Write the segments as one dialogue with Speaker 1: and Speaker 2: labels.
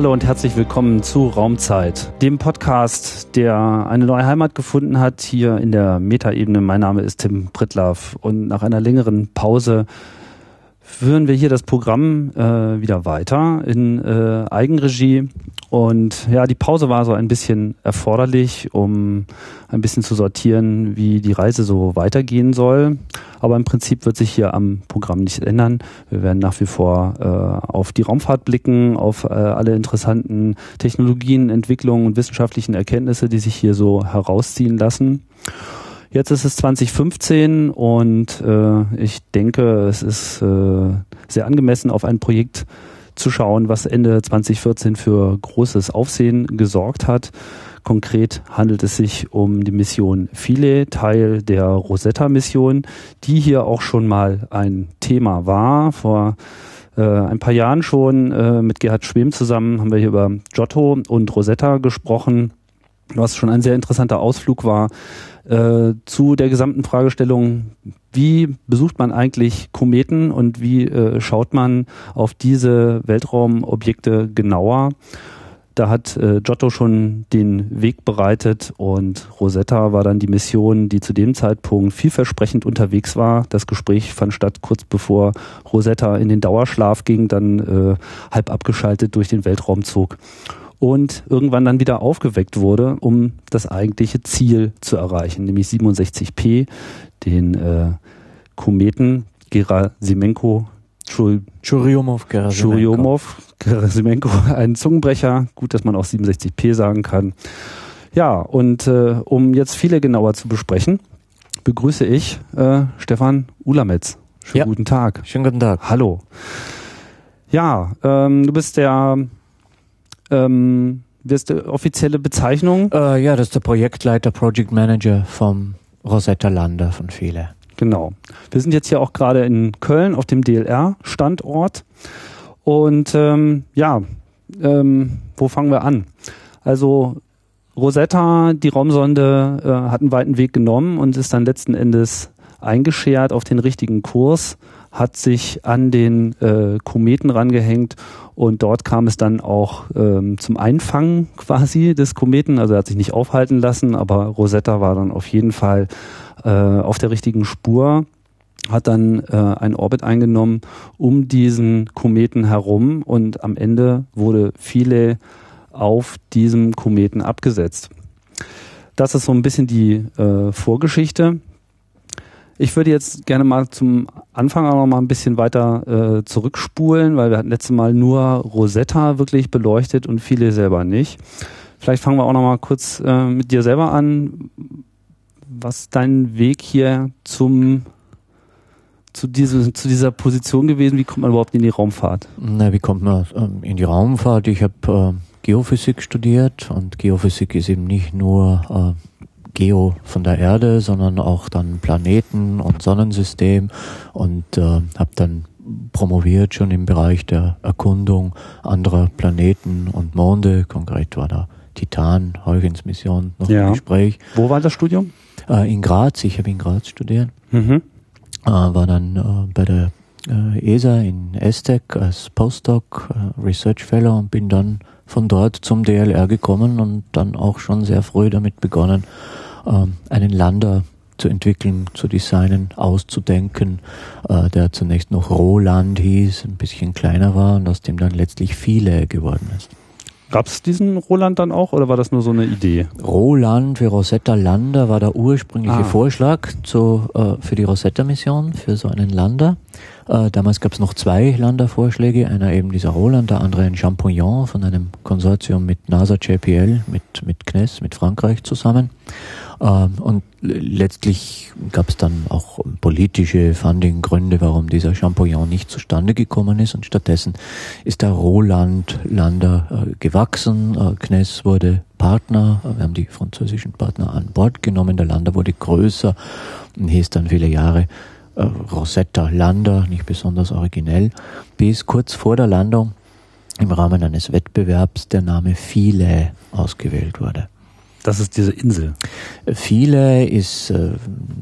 Speaker 1: Hallo und herzlich willkommen zu Raumzeit, dem Podcast, der eine neue Heimat gefunden hat hier in der Metaebene. Mein Name ist Tim Prittlaff und nach einer längeren Pause führen wir hier das Programm äh, wieder weiter in äh, Eigenregie. Und ja, die Pause war so ein bisschen erforderlich, um ein bisschen zu sortieren, wie die Reise so weitergehen soll. Aber im Prinzip wird sich hier am Programm nichts ändern. Wir werden nach wie vor äh, auf die Raumfahrt blicken, auf äh, alle interessanten Technologien, Entwicklungen und wissenschaftlichen Erkenntnisse, die sich hier so herausziehen lassen. Jetzt ist es 2015 und äh, ich denke, es ist äh, sehr angemessen, auf ein Projekt zu schauen, was Ende 2014 für großes Aufsehen gesorgt hat. Konkret handelt es sich um die Mission Philae, Teil der Rosetta-Mission, die hier auch schon mal ein Thema war. Vor äh, ein paar Jahren schon äh, mit Gerhard Schwem zusammen haben wir hier über Giotto und Rosetta gesprochen, was schon ein sehr interessanter Ausflug war äh, zu der gesamten Fragestellung, wie besucht man eigentlich Kometen und wie äh, schaut man auf diese Weltraumobjekte genauer. Da hat äh, Giotto schon den Weg bereitet und Rosetta war dann die Mission, die zu dem Zeitpunkt vielversprechend unterwegs war. Das Gespräch fand statt kurz bevor Rosetta in den Dauerschlaf ging, dann äh, halb abgeschaltet durch den Weltraum zog und irgendwann dann wieder aufgeweckt wurde, um das eigentliche Ziel zu erreichen, nämlich 67P, den äh, Kometen Gerasimenko
Speaker 2: Churyumov,
Speaker 1: Gerasimenko. Gerasimenko, ein Zungenbrecher. Gut, dass man auch 67P sagen kann. Ja, und äh, um jetzt viele genauer zu besprechen, begrüße ich äh, Stefan Ulametz. Schönen ja. guten Tag.
Speaker 2: Schönen guten Tag.
Speaker 1: Hallo. Ja, ähm, du bist der ähm, wirst du offizielle Bezeichnung?
Speaker 2: Äh, ja, das ist der Projektleiter, Project Manager vom Rosetta Lander von Viele.
Speaker 1: Genau. Wir sind jetzt hier auch gerade in Köln auf dem DLR-Standort. Und ähm, ja, ähm, wo fangen wir an? Also Rosetta, die Raumsonde, äh, hat einen weiten Weg genommen und ist dann letzten Endes eingeschert auf den richtigen Kurs, hat sich an den äh, Kometen rangehängt und dort kam es dann auch ähm, zum Einfangen quasi des Kometen. Also er hat sich nicht aufhalten lassen, aber Rosetta war dann auf jeden Fall äh, auf der richtigen Spur hat dann äh, einen Orbit eingenommen um diesen Kometen herum und am Ende wurde viele auf diesem Kometen abgesetzt. Das ist so ein bisschen die äh, Vorgeschichte. Ich würde jetzt gerne mal zum Anfang auch noch mal ein bisschen weiter äh, zurückspulen, weil wir hatten letztes Mal nur Rosetta wirklich beleuchtet und viele selber nicht. Vielleicht fangen wir auch noch mal kurz äh, mit dir selber an. Was dein Weg hier zum zu, diese, zu dieser Position gewesen? Wie kommt man überhaupt in die Raumfahrt?
Speaker 2: Na, wie kommt man ähm, in die Raumfahrt? Ich habe äh, Geophysik studiert und Geophysik ist eben nicht nur äh, Geo von der Erde, sondern auch dann Planeten und Sonnensystem und äh, habe dann promoviert schon im Bereich der Erkundung anderer Planeten und Monde. Konkret war da Titan, Huygens Mission noch ja. im Gespräch.
Speaker 1: Wo war das Studium?
Speaker 2: Äh, in Graz, ich habe in Graz studiert. Mhm. Äh, war dann äh, bei der äh, ESA in Aztec als Postdoc, äh, Research Fellow und bin dann von dort zum DLR gekommen und dann auch schon sehr früh damit begonnen, einen Lander zu entwickeln, zu designen, auszudenken, äh, der zunächst noch Roland hieß, ein bisschen kleiner war und aus dem dann letztlich viele geworden ist.
Speaker 1: Gab es diesen Roland dann auch oder war das nur so eine Idee?
Speaker 2: Roland für Rosetta Lander war der ursprüngliche ah. Vorschlag zu, äh, für die Rosetta-Mission, für so einen Lander. Äh, damals gab es noch zwei Landervorschläge, einer eben dieser Roland, der andere ein Champollion von einem Konsortium mit NASA JPL, mit, mit CNES, mit Frankreich zusammen. Ähm, und letztlich gab es dann auch politische Funding-Gründe, warum dieser Champollion nicht zustande gekommen ist. Und stattdessen ist der Roland Lander äh, gewachsen. Äh, Knes wurde Partner. Wir haben die französischen Partner an Bord genommen. Der Lander wurde größer und hieß dann viele Jahre äh, Rosetta Lander, nicht besonders originell, bis kurz vor der Landung im Rahmen eines Wettbewerbs der Name Philae ausgewählt wurde.
Speaker 1: Das ist diese Insel.
Speaker 2: Viele ist äh,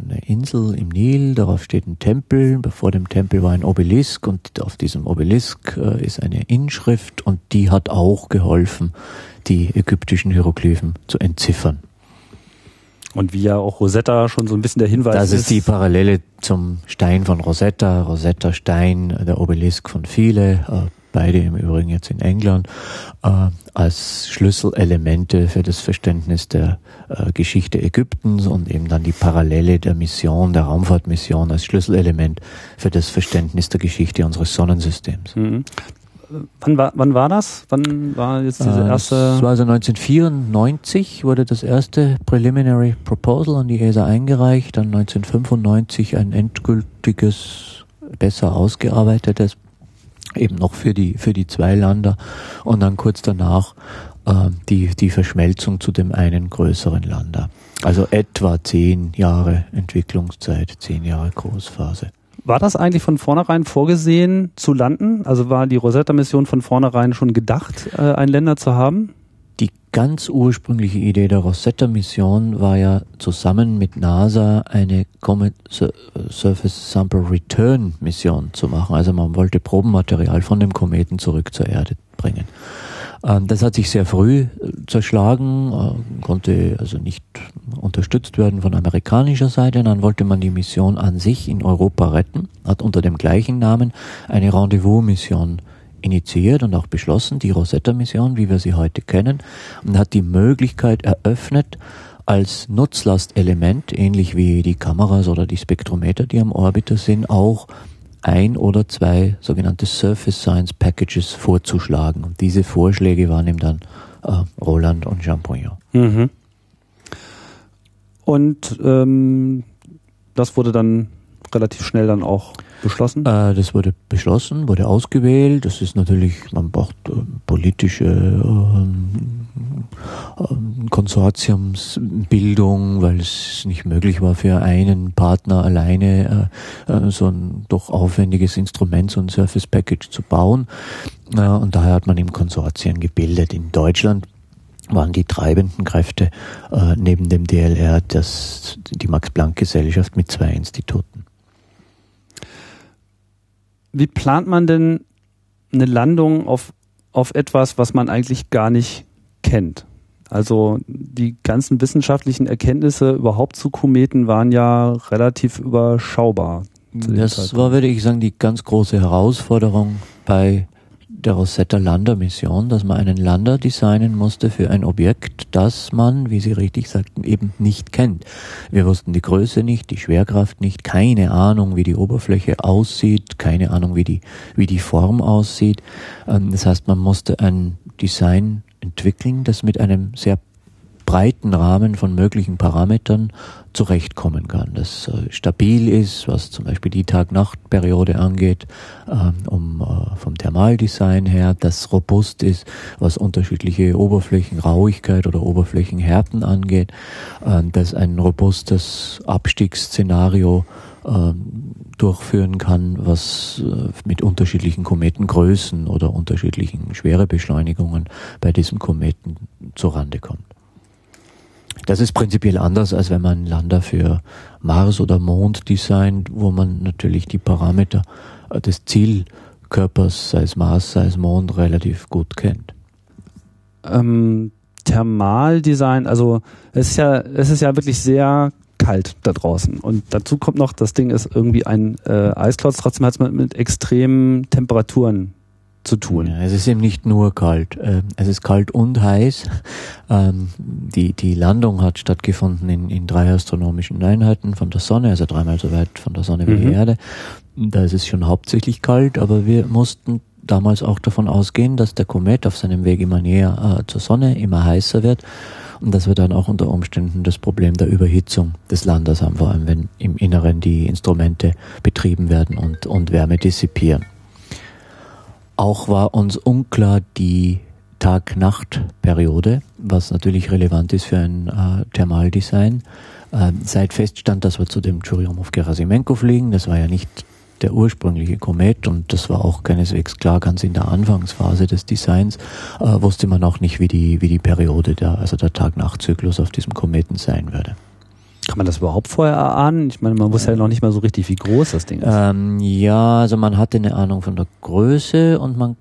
Speaker 2: eine Insel im Nil, darauf steht ein Tempel, vor dem Tempel war ein Obelisk und auf diesem Obelisk äh, ist eine Inschrift und die hat auch geholfen, die ägyptischen Hieroglyphen zu entziffern.
Speaker 1: Und wie ja auch Rosetta schon so ein bisschen der Hinweis
Speaker 2: das ist. Das ist die Parallele zum Stein von Rosetta, Rosetta Stein, der Obelisk von Philae, äh, beide im Übrigen jetzt in England, äh, als Schlüsselelemente für das Verständnis der äh, Geschichte Ägyptens und eben dann die Parallele der Mission, der Raumfahrtmission als Schlüsselelement für das Verständnis der Geschichte unseres Sonnensystems. Mhm.
Speaker 1: Wann war, wann war das? Wann war jetzt diese äh, erste?
Speaker 2: Es war also 1994 wurde das erste Preliminary Proposal an die ESA eingereicht, dann 1995 ein endgültiges, besser ausgearbeitetes eben noch für die, für die zwei Länder und dann kurz danach äh, die, die Verschmelzung zu dem einen größeren Lander. Also etwa zehn Jahre Entwicklungszeit, zehn Jahre Großphase.
Speaker 1: War das eigentlich von vornherein vorgesehen zu landen? Also war die Rosetta-Mission von vornherein schon gedacht, äh, ein Länder zu haben?
Speaker 2: Die ganz ursprüngliche Idee der Rosetta-Mission war ja zusammen mit NASA eine Comet Surface Sample Return Mission zu machen. Also man wollte Probenmaterial von dem Kometen zurück zur Erde bringen. Ähm, das hat sich sehr früh äh, zerschlagen, äh, konnte also nicht unterstützt werden von amerikanischer Seite. Dann wollte man die Mission an sich in Europa retten, hat unter dem gleichen Namen eine Rendezvous-Mission initiiert und auch beschlossen, die Rosetta-Mission, wie wir sie heute kennen, und hat die Möglichkeit eröffnet, als Nutzlastelement, ähnlich wie die Kameras oder die Spektrometer, die am Orbiter sind, auch ein oder zwei sogenannte Surface Science Packages vorzuschlagen. Und diese Vorschläge waren eben dann äh, Roland und Champollion. Mhm.
Speaker 1: Und ähm, das wurde dann relativ schnell dann auch beschlossen?
Speaker 2: Äh, das wurde beschlossen, wurde ausgewählt. Das ist natürlich, man braucht äh, politische ähm, ähm, Konsortiumsbildung, weil es nicht möglich war für einen Partner alleine äh, äh, so ein doch aufwendiges Instrument, so ein Surface Package zu bauen. Äh, und daher hat man eben Konsortien gebildet. In Deutschland waren die treibenden Kräfte äh, neben dem DLR das, die Max-Planck-Gesellschaft mit zwei Instituten.
Speaker 1: Wie plant man denn eine Landung auf, auf etwas, was man eigentlich gar nicht kennt? Also die ganzen wissenschaftlichen Erkenntnisse überhaupt zu Kometen waren ja relativ überschaubar.
Speaker 2: Das war, würde ich sagen, die ganz große Herausforderung bei der Rosetta Lander Mission, dass man einen Lander designen musste für ein Objekt, das man, wie Sie richtig sagten, eben nicht kennt. Wir wussten die Größe nicht, die Schwerkraft nicht, keine Ahnung, wie die Oberfläche aussieht, keine Ahnung, wie die, wie die Form aussieht. Ähm, das heißt, man musste ein Design entwickeln, das mit einem sehr breiten Rahmen von möglichen Parametern zurechtkommen kann. Das äh, stabil ist, was zum Beispiel die Tag-Nacht-Periode angeht, ähm, um äh, vom Thermaldesign her, das robust ist, was unterschiedliche Oberflächenrauigkeit oder Oberflächenhärten angeht, äh, das ein robustes Abstiegsszenario ähm, durchführen kann, was äh, mit unterschiedlichen Kometengrößen oder unterschiedlichen Schwerebeschleunigungen bei diesen Kometen zurande kommt. Das ist prinzipiell anders, als wenn man Lander für Mars oder Mond designt, wo man natürlich die Parameter äh, des Zielkörpers, sei es Mars, sei es Mond, relativ gut kennt.
Speaker 1: Ähm, Thermaldesign, also es ist ja, es ist ja wirklich sehr kalt da draußen. Und dazu kommt noch, das Ding ist irgendwie ein äh, Eisklotz, trotzdem hat es mit, mit extremen Temperaturen zu tun.
Speaker 2: Ja, es ist eben nicht nur kalt. Ähm, es ist kalt und heiß. Ähm, die, die Landung hat stattgefunden in, in drei astronomischen Einheiten von der Sonne, also dreimal so weit von der Sonne wie mhm. die Erde. Da ist es schon hauptsächlich kalt, aber wir mussten damals auch davon ausgehen, dass der Komet auf seinem Weg immer näher äh, zur Sonne, immer heißer wird und dass wir dann auch unter Umständen das Problem der Überhitzung des Landes haben, vor allem wenn im Inneren die Instrumente betrieben werden und, und Wärme dissipieren. Auch war uns unklar die Tag-Nacht-Periode, was natürlich relevant ist für ein äh, Thermaldesign. Äh, seit feststand, dass wir zu dem Churyumov-Gerasimenko fliegen, das war ja nicht der ursprüngliche Komet, und das war auch keineswegs klar, ganz in der Anfangsphase des Designs, äh, wusste man auch nicht, wie die, wie die Periode, der, also der Tag-Nacht-Zyklus auf diesem Kometen sein würde.
Speaker 1: Kann man das überhaupt vorher erahnen? Ich meine, man wusste ja noch nicht mal so richtig, wie groß das Ding ist.
Speaker 2: Ähm, ja, also man hatte eine Ahnung von der Größe und man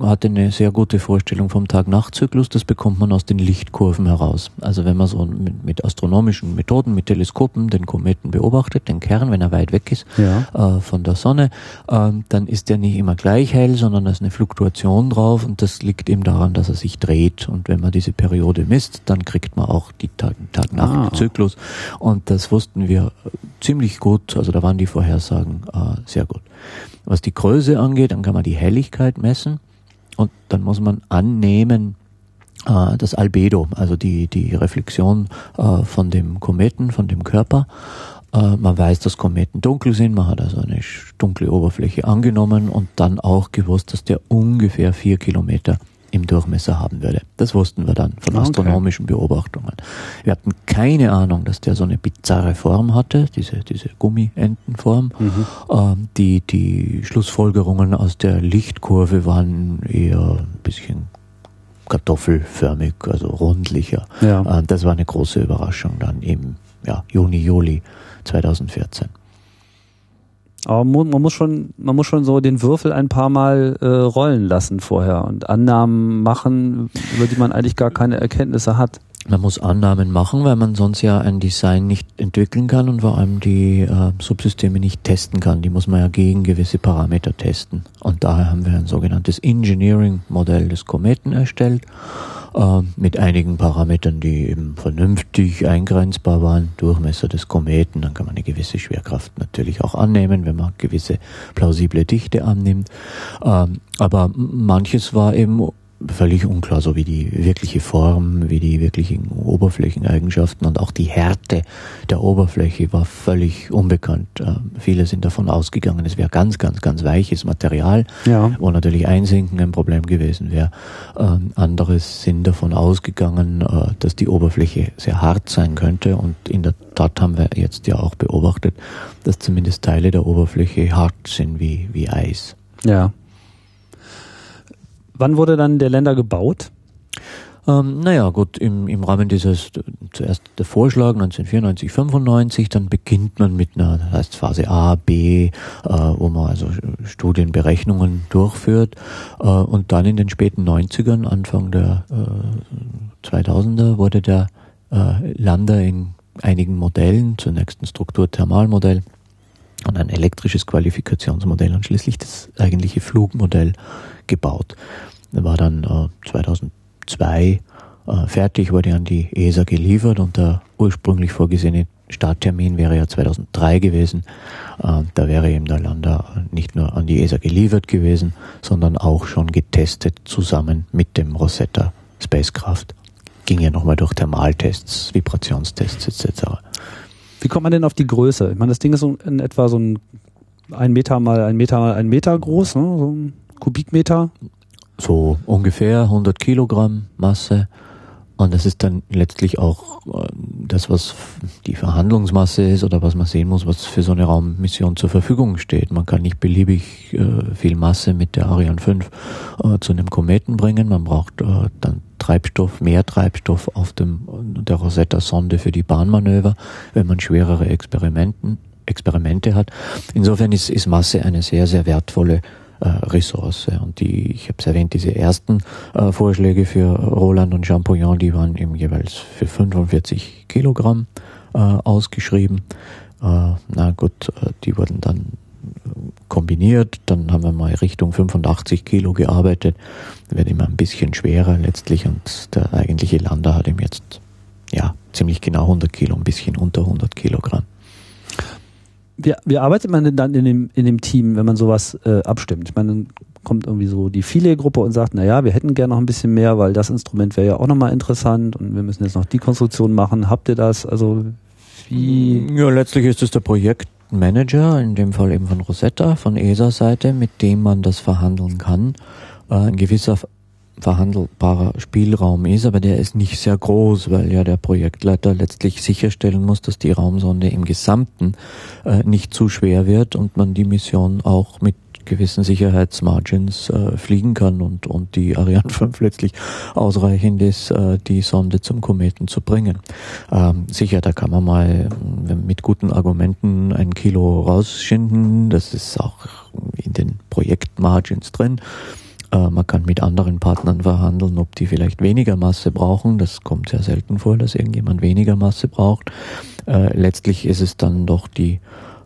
Speaker 2: hatte eine sehr gute Vorstellung vom Tag-Nacht-Zyklus. Das bekommt man aus den Lichtkurven heraus. Also wenn man so mit, mit, astronomischen Methoden, mit Teleskopen den Kometen beobachtet, den Kern, wenn er weit weg ist ja. äh, von der Sonne, äh, dann ist der nicht immer gleich hell, sondern da ist eine Fluktuation drauf und das liegt eben daran, dass er sich dreht. Und wenn man diese Periode misst, dann kriegt man auch die Tag-Nacht-Zyklus. Ah. Und das wussten wir ziemlich gut. Also da waren die Vorhersagen äh, sehr gut. Was die Größe angeht, dann kann man die Helligkeit messen. Und dann muss man annehmen, äh, das Albedo, also die, die Reflexion äh, von dem Kometen, von dem Körper. Äh, man weiß, dass Kometen dunkel sind, man hat also eine dunkle Oberfläche angenommen und dann auch gewusst, dass der ungefähr vier Kilometer im Durchmesser haben würde. Das wussten wir dann von astronomischen Beobachtungen. Wir hatten keine Ahnung, dass der so eine bizarre Form hatte, diese, diese Gummientenform. Mhm. Ähm, die, die Schlussfolgerungen aus der Lichtkurve waren eher ein bisschen kartoffelförmig, also rundlicher. Ja. Äh, das war eine große Überraschung dann im ja, Juni, Juli 2014.
Speaker 1: Aber man muss schon, man muss schon so den Würfel ein paar Mal äh, rollen lassen vorher und Annahmen machen, über die man eigentlich gar keine Erkenntnisse hat.
Speaker 2: Man muss Annahmen machen, weil man sonst ja ein Design nicht entwickeln kann und vor allem die äh, Subsysteme nicht testen kann. Die muss man ja gegen gewisse Parameter testen. Und daher haben wir ein sogenanntes Engineering-Modell des Kometen erstellt äh, mit einigen Parametern, die eben vernünftig eingrenzbar waren. Durchmesser des Kometen, dann kann man eine gewisse Schwerkraft natürlich auch annehmen, wenn man gewisse plausible Dichte annimmt. Ähm, aber manches war eben völlig unklar, so wie die wirkliche Form, wie die wirklichen Oberflächeneigenschaften und auch die Härte der Oberfläche war völlig unbekannt. Äh, viele sind davon ausgegangen, es wäre ganz, ganz, ganz weiches Material, ja. wo natürlich Einsinken ein Problem gewesen wäre. Äh, andere sind davon ausgegangen, äh, dass die Oberfläche sehr hart sein könnte und in der Tat haben wir jetzt ja auch beobachtet, dass zumindest Teile der Oberfläche hart sind wie, wie Eis.
Speaker 1: Ja. Wann wurde dann der Länder gebaut?
Speaker 2: Ähm, naja, gut, im, im Rahmen dieses, zuerst der Vorschlag 1994, 95, dann beginnt man mit einer, das heißt Phase A, B, äh, wo man also Studienberechnungen durchführt äh, und dann in den späten 90ern, Anfang der äh, 2000er wurde der äh, Lander in einigen Modellen, zunächst ein Strukturthermalmodell und ein elektrisches Qualifikationsmodell und schließlich das eigentliche Flugmodell gebaut. War dann äh, 2002 äh, fertig, wurde an die ESA geliefert und der ursprünglich vorgesehene Starttermin wäre ja 2003 gewesen. Äh, da wäre eben der Lander nicht nur an die ESA geliefert gewesen, sondern auch schon getestet zusammen mit dem Rosetta Spacecraft. Ging ja nochmal durch Thermaltests, Vibrationstests etc.
Speaker 1: Wie kommt man denn auf die Größe? Ich meine, das Ding ist in etwa so ein ein Meter mal ein Meter mal ein Meter groß, ne? so ein Kubikmeter?
Speaker 2: So ungefähr 100 Kilogramm Masse. Und das ist dann letztlich auch äh, das, was die Verhandlungsmasse ist oder was man sehen muss, was für so eine Raummission zur Verfügung steht. Man kann nicht beliebig äh, viel Masse mit der Ariane 5 äh, zu einem Kometen bringen. Man braucht äh, dann Treibstoff, mehr Treibstoff auf dem der Rosetta-Sonde für die Bahnmanöver, wenn man schwerere Experimenten, Experimente hat. Insofern ist, ist Masse eine sehr, sehr wertvolle äh, Ressource. Und die, ich habe es erwähnt, diese ersten äh, Vorschläge für Roland und Champollion, die waren eben jeweils für 45 Kilogramm äh, ausgeschrieben. Äh, na gut, äh, die wurden dann kombiniert, dann haben wir mal Richtung 85 Kilo gearbeitet, wird immer ein bisschen schwerer letztlich und der eigentliche Lander hat ihm jetzt ja ziemlich genau 100 Kilo, ein bisschen unter 100 Kilogramm.
Speaker 1: Wie, wie arbeitet man denn dann in dem, in dem Team, wenn man sowas äh, abstimmt? Ich meine, dann kommt irgendwie so die Viele-Gruppe und sagt, na ja, wir hätten gerne noch ein bisschen mehr, weil das Instrument wäre ja auch nochmal interessant und wir müssen jetzt noch die Konstruktion machen. Habt ihr das? Also wie?
Speaker 2: Ja, letztlich ist es der Projektmanager, in dem Fall eben von Rosetta, von ESA-Seite, mit dem man das verhandeln kann. Äh, ein gewisser verhandelbarer Spielraum ist, aber der ist nicht sehr groß, weil ja der Projektleiter letztlich sicherstellen muss, dass die Raumsonde im Gesamten äh, nicht zu schwer wird und man die Mission auch mit gewissen Sicherheitsmargins äh, fliegen kann und, und die Ariane 5 letztlich ausreichend ist, äh, die Sonde zum Kometen zu bringen. Ähm, sicher, da kann man mal mit guten Argumenten ein Kilo rausschinden, das ist auch in den Projektmargins drin. Äh, man kann mit anderen Partnern verhandeln, ob die vielleicht weniger Masse brauchen. Das kommt sehr selten vor, dass irgendjemand weniger Masse braucht. Äh, letztlich ist es dann doch die,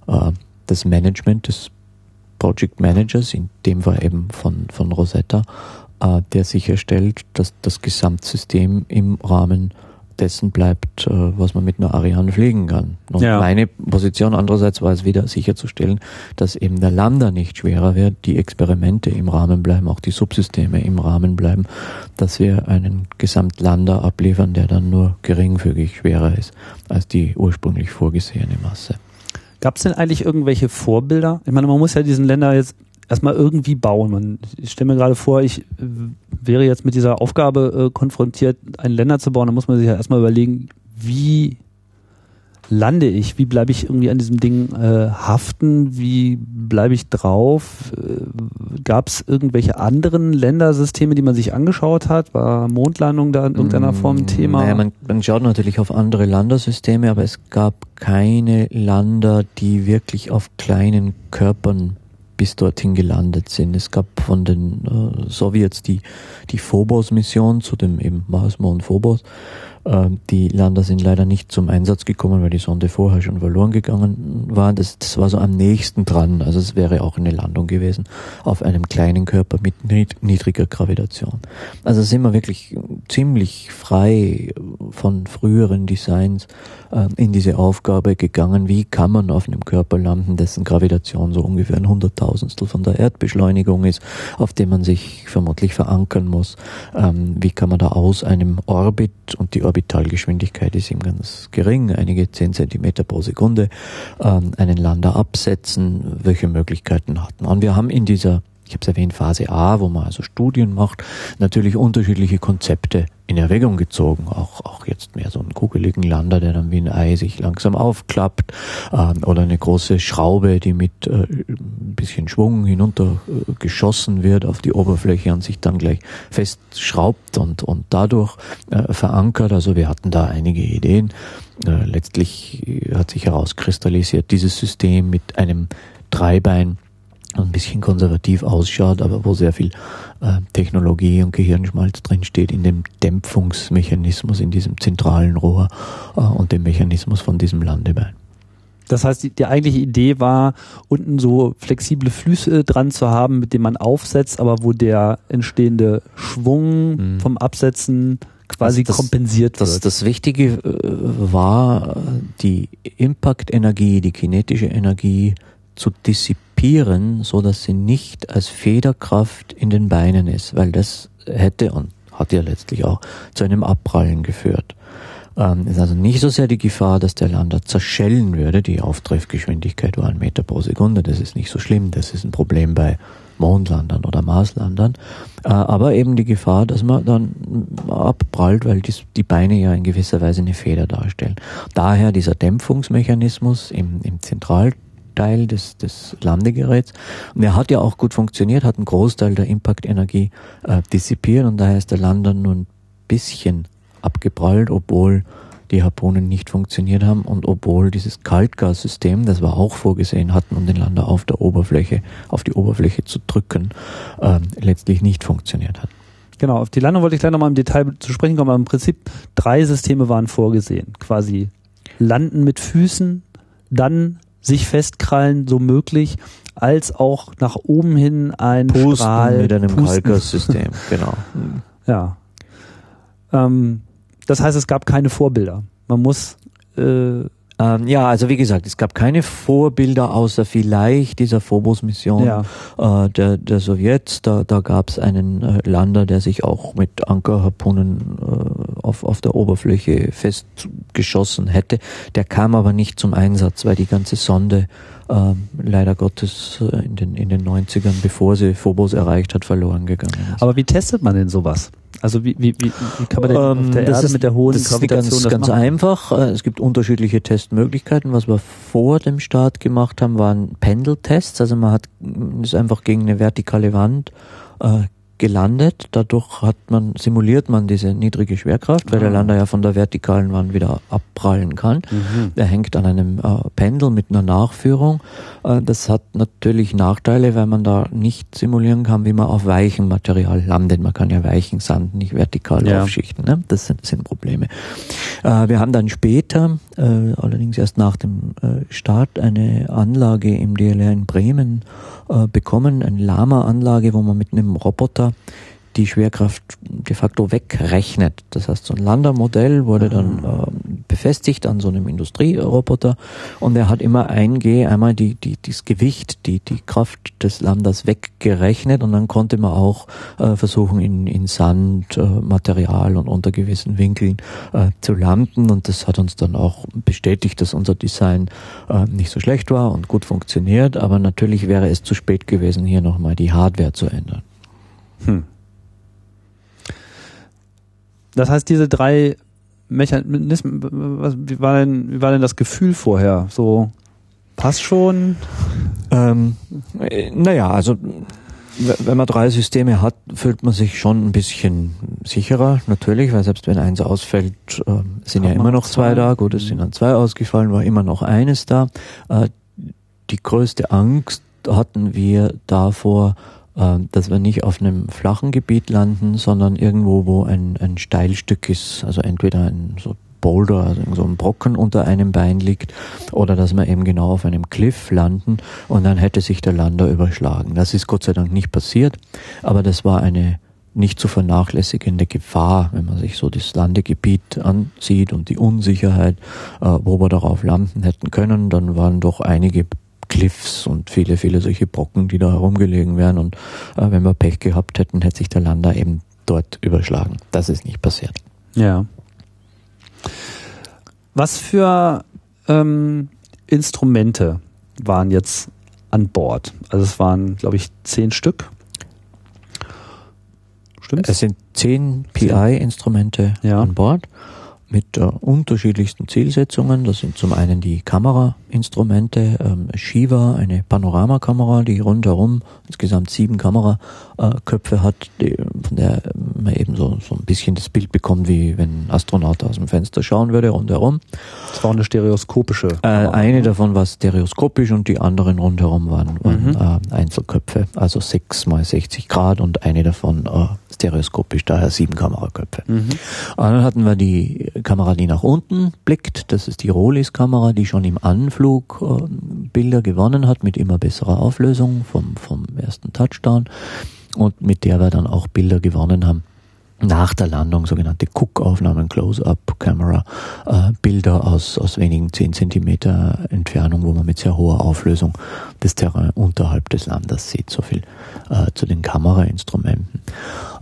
Speaker 2: äh, das Management des Project Managers, in dem Fall eben von, von Rosetta, äh, der sicherstellt, dass das Gesamtsystem im Rahmen dessen bleibt, äh, was man mit einer Ariane fliegen kann. Und ja. meine Position andererseits war es wieder sicherzustellen, dass eben der Lander nicht schwerer wird, die Experimente im Rahmen bleiben, auch die Subsysteme im Rahmen bleiben, dass wir einen Gesamtlander abliefern, der dann nur geringfügig schwerer ist als die ursprünglich vorgesehene Masse.
Speaker 1: Gab es denn eigentlich irgendwelche Vorbilder? Ich meine, man muss ja diesen Länder jetzt erstmal irgendwie bauen. Man, ich stelle mir gerade vor, ich äh, wäre jetzt mit dieser Aufgabe äh, konfrontiert, einen Länder zu bauen. Da muss man sich ja erstmal überlegen, wie lande ich? Wie bleibe ich irgendwie an diesem Ding äh, haften? Wie bleibe ich drauf? Äh, Gab es irgendwelche anderen Ländersysteme, die man sich angeschaut hat? War Mondlandung da in irgendeiner Form ein mm, Thema?
Speaker 2: Naja, man, man schaut natürlich auf andere Landersysteme, aber es gab keine Lander, die wirklich auf kleinen Körpern bis dorthin gelandet sind. Es gab von den äh, Sowjets die, die Phobos-Mission zu dem eben Mars, Mond, Phobos. Ähm, die Lander sind leider nicht zum Einsatz gekommen, weil die Sonde vorher schon verloren gegangen war. Das, das war so am nächsten dran. Also es wäre auch eine Landung gewesen auf einem kleinen Körper mit niedriger Gravitation. Also sind wir wirklich ziemlich frei von früheren Designs äh, in diese Aufgabe gegangen. Wie kann man auf einem Körper landen, dessen Gravitation so ungefähr ein Hunderttausendstel von der Erdbeschleunigung ist, auf dem man sich vermutlich verankern muss? Ähm, wie kann man da aus einem Orbit und die Orbitalgeschwindigkeit ist ihm ganz gering, einige 10 Zentimeter pro Sekunde, ähm, einen Lander absetzen. Welche Möglichkeiten hat man? Wir haben in dieser ich habe es erwähnt, Phase A, wo man also Studien macht, natürlich unterschiedliche Konzepte in Erwägung gezogen. Auch, auch jetzt mehr so einen kugeligen Lander, der dann wie ein Ei sich langsam aufklappt, äh, oder eine große Schraube, die mit äh, ein bisschen Schwung hinunter äh, geschossen wird auf die Oberfläche und sich dann gleich festschraubt und, und dadurch äh, verankert. Also wir hatten da einige Ideen. Äh, letztlich hat sich herauskristallisiert, dieses System mit einem Dreibein ein bisschen konservativ ausschaut, aber wo sehr viel äh, Technologie und Gehirnschmalz drinsteht in dem Dämpfungsmechanismus, in diesem zentralen Rohr äh, und dem Mechanismus von diesem Landebein.
Speaker 1: Das heißt, die, die, eigentliche Idee war, unten so flexible Flüsse dran zu haben, mit denen man aufsetzt, aber wo der entstehende Schwung mhm. vom Absetzen quasi also das, kompensiert
Speaker 2: wird. Das, das Wichtige äh, war die Impact-Energie, die kinetische Energie zu dissipieren, so dass sie nicht als Federkraft in den Beinen ist, weil das hätte und hat ja letztlich auch zu einem Abprallen geführt. Ähm, ist also nicht so sehr die Gefahr, dass der Lander zerschellen würde. Die Auftreffgeschwindigkeit war ein Meter pro Sekunde. Das ist nicht so schlimm. Das ist ein Problem bei Mondlandern oder Marslandern. Äh, aber eben die Gefahr, dass man dann abprallt, weil die, die Beine ja in gewisser Weise eine Feder darstellen. Daher dieser Dämpfungsmechanismus im, im Zentral Teil des, des Landegeräts. Und er hat ja auch gut funktioniert, hat einen Großteil der Impactenergie äh, dissipiert und daher ist der Lander nur ein bisschen abgeprallt, obwohl die Harpunen nicht funktioniert haben und obwohl dieses Kaltgassystem, das wir auch vorgesehen hatten, um den Lander auf der Oberfläche, auf die Oberfläche zu drücken, äh, letztlich nicht funktioniert hat.
Speaker 1: Genau, auf die Landung wollte ich gleich nochmal im Detail zu sprechen kommen, aber im Prinzip drei Systeme waren vorgesehen. Quasi landen mit Füßen, dann sich festkrallen, so möglich, als auch nach oben hin ein
Speaker 2: Pusten Strahl. Mit einem Kalkersystem, genau.
Speaker 1: Ja. Ähm, das heißt, es gab keine Vorbilder. Man muss
Speaker 2: äh, ähm, ja, also wie gesagt, es gab keine Vorbilder außer vielleicht dieser Phobos-Mission ja. äh, der, der Sowjets. Da, da gab es einen äh, Lander, der sich auch mit Ankerharpunen auf, auf der Oberfläche festgeschossen hätte. Der kam aber nicht zum Einsatz, weil die ganze Sonde äh, leider Gottes äh, in den, in den 90ern, bevor sie Phobos erreicht hat, verloren gegangen ist.
Speaker 1: Aber wie testet man denn sowas? Also wie, wie, wie, wie kann man denn
Speaker 2: Ähm,
Speaker 1: auf der
Speaker 2: das
Speaker 1: Erde
Speaker 2: ist-
Speaker 1: mit der hohen
Speaker 2: das ist
Speaker 1: Gravitation
Speaker 2: ganz,
Speaker 1: das
Speaker 2: ganz
Speaker 1: machen?
Speaker 2: einfach. Äh, Es gibt unterschiedliche Testmöglichkeiten. Was wir vor dem Start gemacht haben, waren Pendeltests. Also man hat ist einfach gegen eine vertikale Wand äh, gelandet. Dadurch hat man simuliert man diese niedrige Schwerkraft, weil der
Speaker 1: Ah.
Speaker 2: Lander ja von der vertikalen Wand wieder abprallen kann.
Speaker 1: Mhm.
Speaker 2: Der hängt an einem äh, Pendel mit einer Nachführung. Äh, das hat natürlich Nachteile, weil man da nicht simulieren kann, wie man auf weichem Material landet. Man kann ja weichen Sand nicht vertikal
Speaker 1: Ja.
Speaker 2: aufschichten. Ne? Das sind, sind Probleme. Äh, wir haben dann später, äh, allerdings erst nach dem äh, Start, eine Anlage im DLR in Bremen äh, bekommen, eine Lama-Anlage, wo man mit einem Roboter die Schwerkraft de facto wegrechnet. Das heißt, so ein Landermodell wurde dann ähm, befestigt an so einem Industrieroboter und er hat immer ein G, einmal die, die, das Gewicht, die, die Kraft des Landers weggerechnet und dann konnte man auch äh, versuchen, in, in Sand, äh, Material und unter gewissen Winkeln äh, zu landen und das hat uns dann auch bestätigt, dass unser Design äh, nicht so schlecht war und gut funktioniert, aber natürlich wäre es zu spät gewesen, hier nochmal die Hardware zu ändern.
Speaker 1: Hm. Das heißt, diese drei Mechanismen, was, wie, war denn, wie war denn das Gefühl vorher? So, passt schon?
Speaker 2: Ähm, äh, naja, also wenn man drei Systeme hat, fühlt man sich schon ein bisschen sicherer, natürlich, weil selbst wenn eins ausfällt, ähm, sind
Speaker 1: Hat
Speaker 2: ja immer
Speaker 1: noch
Speaker 2: noch zwei
Speaker 1: zwei.
Speaker 2: da. Gut, es sind dann zwei ausgefallen, war immer noch eines da. Äh, die größte Angst hatten wir davor, äh, dass wir nicht auf einem flachen Gebiet landen, sondern irgendwo, wo ein, ein Steilstück ist, also entweder ein so Boulder, also so ein Brocken unter einem Bein liegt, oder dass wir eben genau auf einem Cliff landen und dann hätte sich der Lander überschlagen. Das ist Gott sei Dank nicht passiert, aber das war eine nicht zu vernachlässigende Gefahr, wenn man sich so das Landegebiet ansieht und die Unsicherheit, äh, wo wir darauf landen hätten können, dann waren doch einige Cliffs und viele, viele solche Brocken, die da herumgelegen wären und äh, wenn wir Pech gehabt hätten, hätte sich der Lander eben dort überschlagen. Das ist nicht passiert.
Speaker 1: Ja. Was für ähm, Instrumente waren jetzt an Bord? Also es waren, glaube ich, zehn Stück. Stimmt's?
Speaker 2: Es sind zehn PI-Instrumente
Speaker 1: Ja.
Speaker 2: an Bord mit äh, unterschiedlichsten Zielsetzungen. Das sind zum einen die Kamerainstrumente, ähm, Shiva, eine Panoramakamera, die rundherum insgesamt sieben Kameraköpfe hat, die, von der man eben so, so ein bisschen das Bild bekommt, wie wenn ein Astronaut aus dem Fenster schauen würde, rundherum.
Speaker 1: Das war eine stereoskopische.
Speaker 2: Äh,
Speaker 1: Kamera,
Speaker 2: eine
Speaker 1: ne?
Speaker 2: davon war stereoskopisch und die anderen rundherum waren, waren
Speaker 1: Mhm.
Speaker 2: äh, Einzelköpfe, also sechs mal 60 Grad und eine davon äh, stereoskopisch, daher sieben Kameraköpfe.
Speaker 1: Mhm.
Speaker 2: Und dann hatten wir die Kamera, die nach unten blickt. Das ist die Rolis-Kamera, die schon im Anflug äh, Bilder gewonnen hat mit immer besserer Auflösung vom, vom ersten Touchdown und mit der wir dann auch Bilder gewonnen haben. Nach der Landung sogenannte Cook-Aufnahmen, Close-Up-Camera, äh, Bilder aus, aus wenigen 10 Zentimeter Entfernung, wo man mit sehr hoher Auflösung das Terrain unterhalb des Landes sieht. So viel äh, zu den Kamerainstrumenten.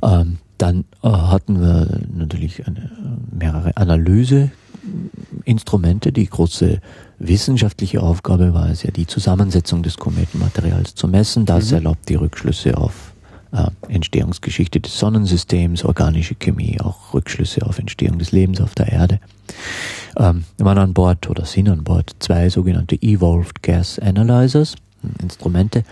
Speaker 2: Ähm, dann äh, hatten wir natürlich eine, mehrere Analyseinstrumente. Die große wissenschaftliche Aufgabe war es ja, die Zusammensetzung des Kometenmaterials zu messen. Das
Speaker 1: Mhm.
Speaker 2: erlaubt die Rückschlüsse auf äh, Entstehungsgeschichte des Sonnensystems, organische Chemie, auch Rückschlüsse auf Entstehung des Lebens auf der Erde. Ähm, wir waren an Bord oder sind an Bord zwei sogenannte Evolved Gas Analyzers, Instrumente,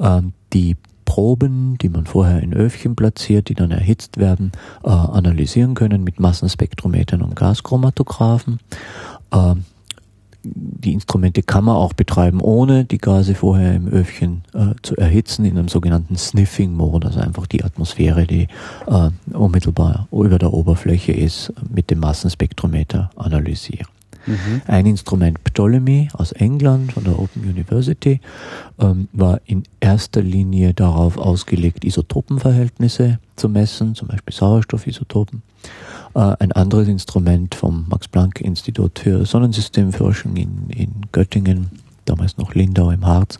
Speaker 2: ähm, die Proben, die man vorher in Öfchen platziert, die dann erhitzt werden, äh, analysieren können mit Massenspektrometern und Gaschromatographen. Ähm, die Instrumente kann man auch betreiben, ohne die Gase vorher im Öfchen äh, zu erhitzen, in einem sogenannten Sniffing-Mode, also einfach die Atmosphäre, die äh, unmittelbar über der Oberfläche ist, mit dem Massenspektrometer analysieren.
Speaker 1: Mhm.
Speaker 2: Ein Instrument Ptolemy aus England von der Open University ähm, war in erster Linie darauf ausgelegt, Isotopenverhältnisse zu messen, zum Beispiel Sauerstoffisotopen. Äh, ein anderes Instrument vom Max-Planck-Institut für Sonnensystemforschung in, in Göttingen, damals noch Lindau im Harz,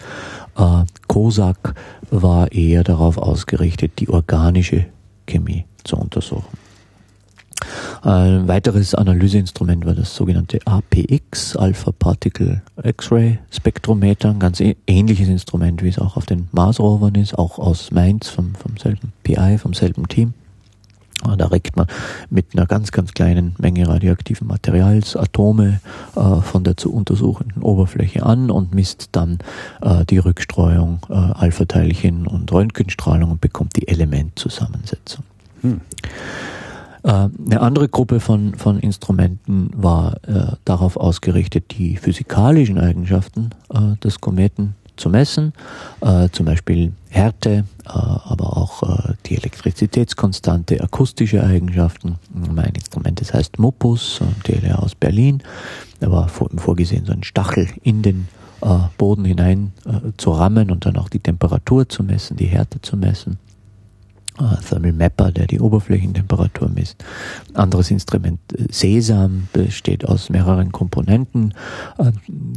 Speaker 2: äh, COSAC, war eher darauf ausgerichtet, die organische Chemie zu untersuchen. Ein weiteres Analyseinstrument war das sogenannte APX, Alpha Particle X-Ray Spektrometer, ein ganz ähnliches Instrument, wie es auch auf den Mars-Rovern ist, auch aus Mainz vom, vom selben PI, vom selben Team. Da reckt man mit einer ganz, ganz kleinen Menge radioaktiven Materials Atome äh, von der zu untersuchenden Oberfläche an und misst dann äh, die Rückstreuung, äh, Alpha-Teilchen und Röntgenstrahlung und bekommt die Elementzusammensetzung. Hm. Äh, eine andere Gruppe von, von Instrumenten war äh, darauf ausgerichtet, die physikalischen Eigenschaften äh, des Kometen zu messen, äh, zum Beispiel Härte, äh, aber auch äh, die Elektrizitätskonstante, akustische Eigenschaften. Mein Instrument, das heißt Mopus, DLR aus Berlin. Da war vor, vorgesehen, so ein Stachel in den Boden hinein zu rammen und dann auch die Temperatur zu messen, die Härte zu messen. Thermal Mapper, der die Oberflächentemperatur misst. Anderes Instrument äh, Sesam besteht aus mehreren Komponenten. Uh,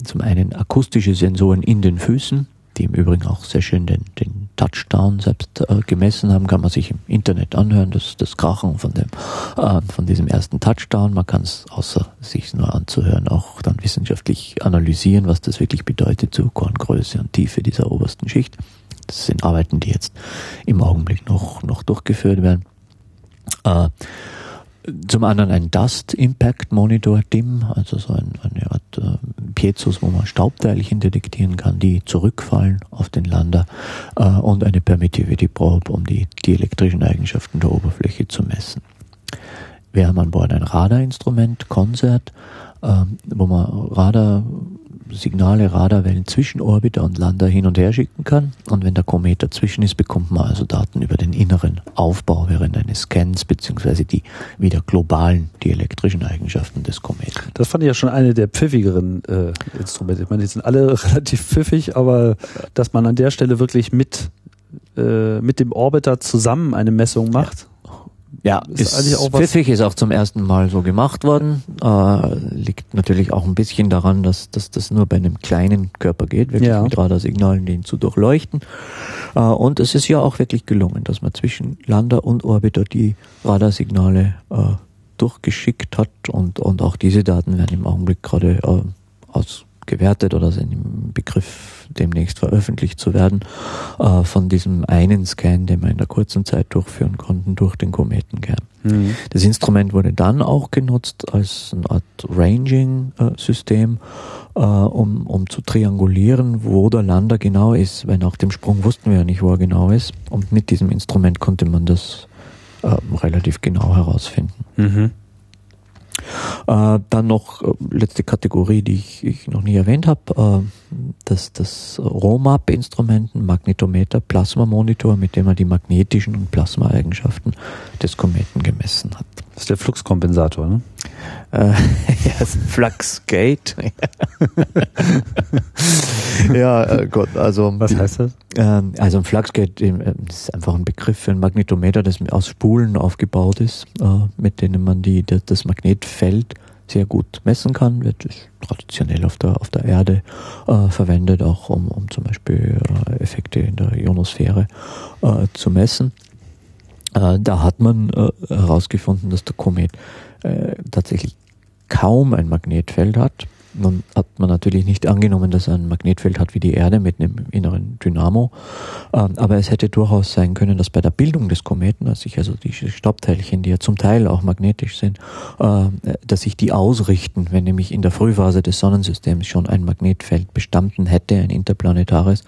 Speaker 2: zum einen akustische Sensoren in den Füßen, die im Übrigen auch sehr schön den, den Touchdown selbst uh, gemessen haben, kann man sich im Internet anhören, das, das Krachen von dem, von diesem ersten Touchdown. Man kann es außer sich nur anzuhören auch dann wissenschaftlich analysieren, was das wirklich bedeutet, so Korngröße und Tiefe dieser obersten Schicht. Das sind Arbeiten, die jetzt im Augenblick noch, noch durchgeführt werden. Äh, zum anderen ein Dust Impact Monitor DIM, also so ein, eine Art äh, Piezos, wo man Staubteilchen detektieren kann, die zurückfallen auf den Lander äh, und eine Permittivity Probe, um die, die elektrischen Eigenschaften der Oberfläche zu messen. Wir haben an Bord ein Radarinstrument, Concert, äh, wo man Radar Signale, Radarwellen zwischen Orbiter und Lander hin und her schicken kann. Und wenn der Komet dazwischen ist, bekommt man also Daten über den inneren Aufbau während eines Scans beziehungsweise die wieder globalen, die elektrischen Eigenschaften des Kometen.
Speaker 1: Das fand ich ja schon eine der pfiffigeren äh, Instrumente. Ich meine, die sind alle relativ pfiffig, aber dass man an der Stelle wirklich mit äh, mit dem Orbiter zusammen eine Messung macht.
Speaker 2: Ja, ist, ist eigentlich auch was pfiffig, ist auch zum ersten Mal so gemacht worden. Äh, liegt natürlich auch ein bisschen daran, dass, dass das nur bei einem kleinen Körper geht, wirklich ja. mit Radarsignalen, den zu durchleuchten. Äh, und es ist ja auch wirklich gelungen, dass man zwischen Lander und Orbiter die Radarsignale äh, durchgeschickt hat und, und auch diese Daten werden im Augenblick gerade äh, ausgewertet oder sind im Begriff demnächst veröffentlicht zu werden, äh, von diesem einen Scan, den wir in der kurzen Zeit durchführen konnten, durch den Kometenkern. Mhm. Das Instrument wurde dann auch genutzt als eine Art Ranging-System, äh, um, um zu triangulieren, wo der Lander genau ist, weil nach dem Sprung wussten wir ja nicht, wo er genau ist. Und mit diesem Instrument konnte man das äh, relativ genau herausfinden. Mhm. Äh, dann noch äh, letzte Kategorie, die ich, ich noch nie erwähnt habe, äh, das, das ROMAP-Instrument, Magnetometer, Plasmamonitor, mit dem man die magnetischen und Plasmaeigenschaften des Kometen gemessen hat.
Speaker 1: Das ist der Fluxkompensator, ne?
Speaker 2: Äh, ja, Fluxgate. ja, äh, Gott, also.
Speaker 1: Was heißt das?
Speaker 2: Äh, also ein Fluxgate äh, ist einfach ein Begriff für ein Magnetometer, das aus Spulen aufgebaut ist, äh, mit denen man die, das Magnetfeld sehr gut messen kann, wird traditionell auf der, auf der Erde äh, verwendet, auch um, um zum Beispiel äh, Effekte in der Ionosphäre äh, zu messen. Äh, da hat man äh, herausgefunden, dass der Komet äh, tatsächlich kaum ein Magnetfeld hat. Nun hat man natürlich nicht angenommen, dass er ein Magnetfeld hat wie die Erde mit einem inneren Dynamo. Ähm, aber es hätte durchaus sein können, dass bei der Bildung des Kometen, dass sich also die Staubteilchen, die ja zum Teil auch magnetisch sind, dass sich die ausrichten, wenn nämlich in der Frühphase des Sonnensystems schon ein Magnetfeld bestanden hätte, ein interplanetares.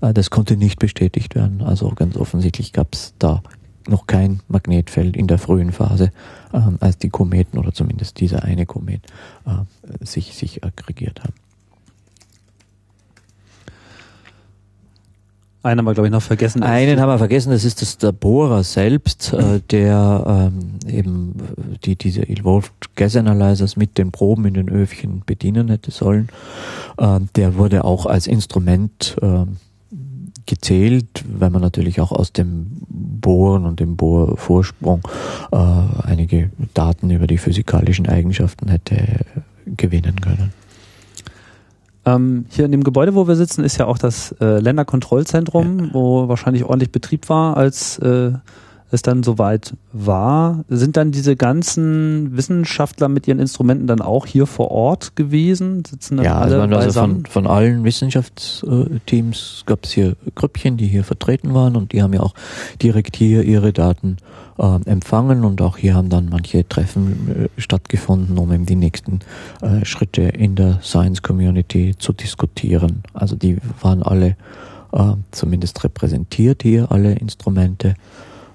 Speaker 2: Das konnte nicht bestätigt werden. Also ganz offensichtlich gab es da noch kein Magnetfeld in der frühen Phase, äh, als die Kometen oder zumindest dieser eine Komet äh, sich, sich aggregiert haben.
Speaker 1: Einen haben wir, glaube ich, noch vergessen.
Speaker 2: Einen haben wir vergessen, das ist das der Bohrer selbst, äh, der ähm, eben die, diese Evolved Gas Analyzers mit den Proben in den Öfchen bedienen hätte sollen. Äh, der wurde auch als Instrument äh, gezählt, weil man natürlich auch aus dem Bohren und dem Bohrvorsprung äh, einige Daten über die physikalischen Eigenschaften hätte gewinnen können.
Speaker 1: Ähm, hier in dem Gebäude, wo wir sitzen, ist ja auch das äh, Länderkontrollzentrum, ja. wo wahrscheinlich ordentlich Betrieb war, als äh, es dann soweit war, sind dann diese ganzen Wissenschaftler mit ihren Instrumenten dann auch hier vor Ort gewesen?
Speaker 2: Sitzen dann ja, alle also, also von, von allen Wissenschaftsteams gab es hier Grüppchen, die hier vertreten waren und die haben ja auch direkt hier ihre Daten äh, empfangen und auch hier haben dann manche Treffen äh, stattgefunden, um eben die nächsten äh, Schritte in der Science Community zu diskutieren. Also die waren alle äh, zumindest repräsentiert hier, alle Instrumente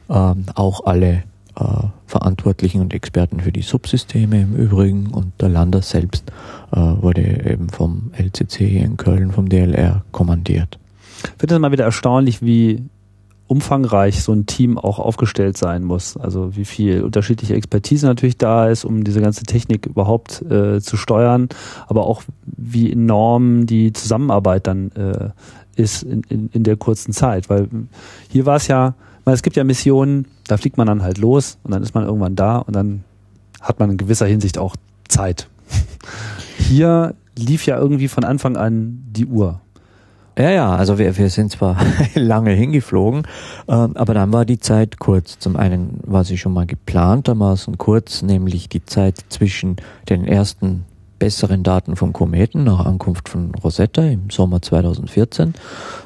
Speaker 2: ähm, auch alle äh, Verantwortlichen und Experten für die Subsysteme im Übrigen und der Lander selbst äh, wurde eben vom LCC in Köln, vom DLR kommandiert.
Speaker 1: Ich finde es mal wieder erstaunlich, wie umfangreich so ein Team auch aufgestellt sein muss. Also wie viel unterschiedliche Expertise natürlich da ist, um diese ganze Technik überhaupt äh, zu steuern, aber auch wie enorm die Zusammenarbeit dann äh, ist in, in, in der kurzen Zeit. Weil hier war es ja, weil es gibt ja Missionen, da fliegt man dann halt los und dann ist man irgendwann da und dann hat man in gewisser Hinsicht auch Zeit. Hier lief ja irgendwie von Anfang an die Uhr.
Speaker 2: Ja, ja, also wir, wir sind zwar lange hingeflogen, äh, aber dann war die Zeit kurz. Zum einen war sie schon mal geplantermaßen kurz, nämlich die Zeit zwischen den ersten besseren Daten vom Kometen nach Ankunft von Rosetta im Sommer 2014.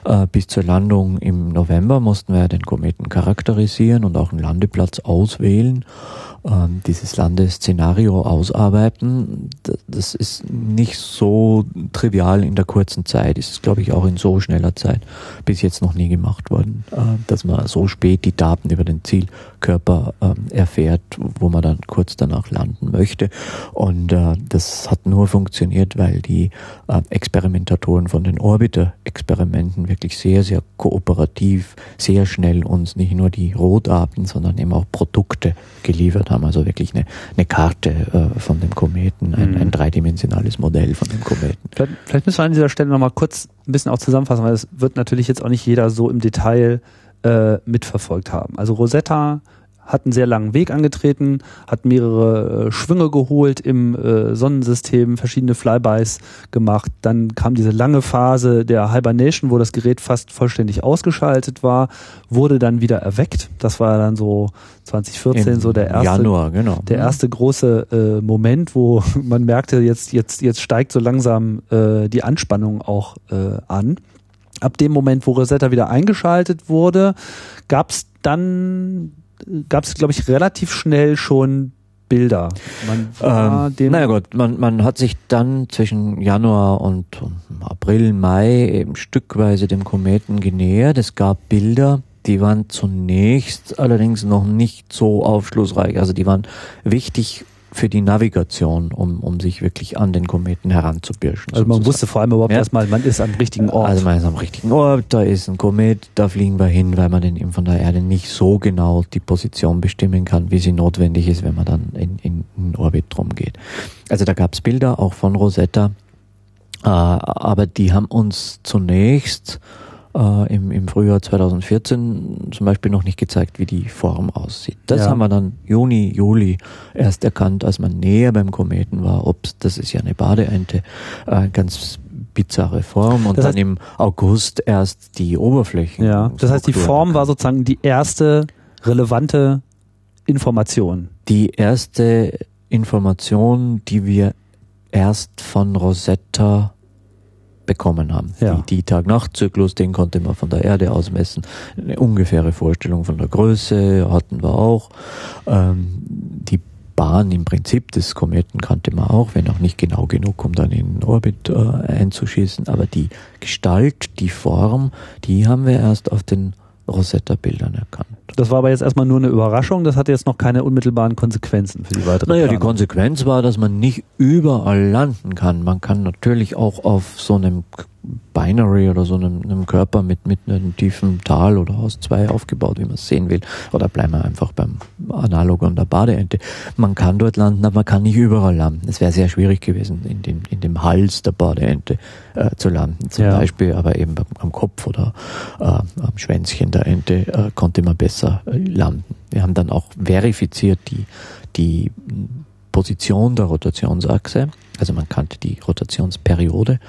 Speaker 2: Äh, bis zur Landung im November mussten wir den Kometen charakterisieren und auch einen Landeplatz auswählen ähm, dieses Landesszenario ausarbeiten. Das ist nicht so trivial in der kurzen Zeit. Ist, glaube ich, auch in so schneller Zeit bis jetzt noch nie gemacht worden, äh, dass man so spät die Daten über den Zielkörper äh, erfährt, wo man dann kurz danach landen möchte. Und äh, das hat nur funktioniert, weil die äh, Experimentatoren von den Orbiter-Experimenten wirklich sehr, sehr kooperativ, sehr schnell uns nicht nur die Rohdaten, sondern eben auch Produkte geliefert haben. Also wirklich eine, eine Karte äh, von dem Kometen, ein, mhm. ein, dreidimensionales Modell von dem Kometen.
Speaker 1: Vielleicht, vielleicht müssen wir an dieser Stelle nochmal kurz ein bisschen auch zusammenfassen, weil das wird natürlich jetzt auch nicht jeder so im Detail äh, mitverfolgt haben. Also Rosetta hat einen sehr langen Weg angetreten, hat mehrere äh, Schwünge geholt im äh, Sonnensystem, verschiedene Flybys gemacht. Dann kam diese lange Phase der Hibernation, wo das Gerät fast vollständig ausgeschaltet war, wurde dann wieder erweckt. Das war dann so 2014 Im so der erste,
Speaker 2: Januar, genau.
Speaker 1: der erste große äh, Moment, wo man merkte, jetzt, jetzt, jetzt steigt so langsam äh, die Anspannung auch äh, an. Ab dem Moment, wo Rosetta wieder eingeschaltet wurde, gab es dann gab es, glaube ich, relativ schnell schon Bilder.
Speaker 2: Man ähm, naja gut, man, man hat sich dann zwischen Januar und April, Mai eben stückweise dem Kometen genähert. Es gab Bilder, die waren zunächst allerdings noch nicht so aufschlussreich. Also die waren wichtig für die Navigation, um, um sich wirklich an den Kometen heranzubirschen.
Speaker 1: Also man sozusagen. wusste vor allem überhaupt ja. erstmal, man ist am richtigen Ort.
Speaker 2: Also man ist am richtigen Ort, da ist ein Komet, da fliegen wir hin, weil man den eben von der Erde nicht so genau die Position bestimmen kann, wie sie notwendig ist, wenn man dann in, in, in Orbit drum geht. Also da gab es Bilder auch von Rosetta, äh, aber die haben uns zunächst äh, im, im Frühjahr 2014 zum Beispiel noch nicht gezeigt, wie die Form aussieht. Das ja. haben wir dann Juni, Juli erst erkannt, als man näher beim Kometen war. Ob's, das ist ja eine Badeente, äh, ganz bizarre Form und das heißt, dann im August erst die Oberflächen.
Speaker 1: Ja, das heißt, die Form war sozusagen die erste relevante Information.
Speaker 2: Die erste Information, die wir erst von Rosetta bekommen haben. Ja. Die, die Tag-Nacht-Zyklus, den konnte man von der Erde aus messen. Eine ungefähre Vorstellung von der Größe hatten wir auch. Ähm, die Bahn im Prinzip des Kometen kannte man auch, wenn auch nicht genau genug, um dann in den Orbit äh, einzuschießen. Aber die Gestalt, die Form, die haben wir erst auf den Rosetta-Bildern erkannt.
Speaker 1: Das war aber jetzt erstmal nur eine Überraschung, das hatte jetzt noch keine unmittelbaren Konsequenzen für die weitere
Speaker 2: Naja, Planung. die Konsequenz war, dass man nicht überall landen kann. Man kann natürlich auch auf so einem Binary oder so einem, einem, Körper mit, mit einem tiefen Tal oder aus zwei aufgebaut, wie man es sehen will. Oder bleiben wir einfach beim Analogon der Badeente. Man kann dort landen, aber man kann nicht überall landen. Es wäre sehr schwierig gewesen, in dem, in dem Hals der Badeente äh, zu landen. Zum ja. Beispiel, aber eben am, am Kopf oder äh, am Schwänzchen der Ente äh, konnte man besser äh, landen. Wir haben dann auch verifiziert die, die Position der Rotationsachse. Also man kannte die Rotationsperiode,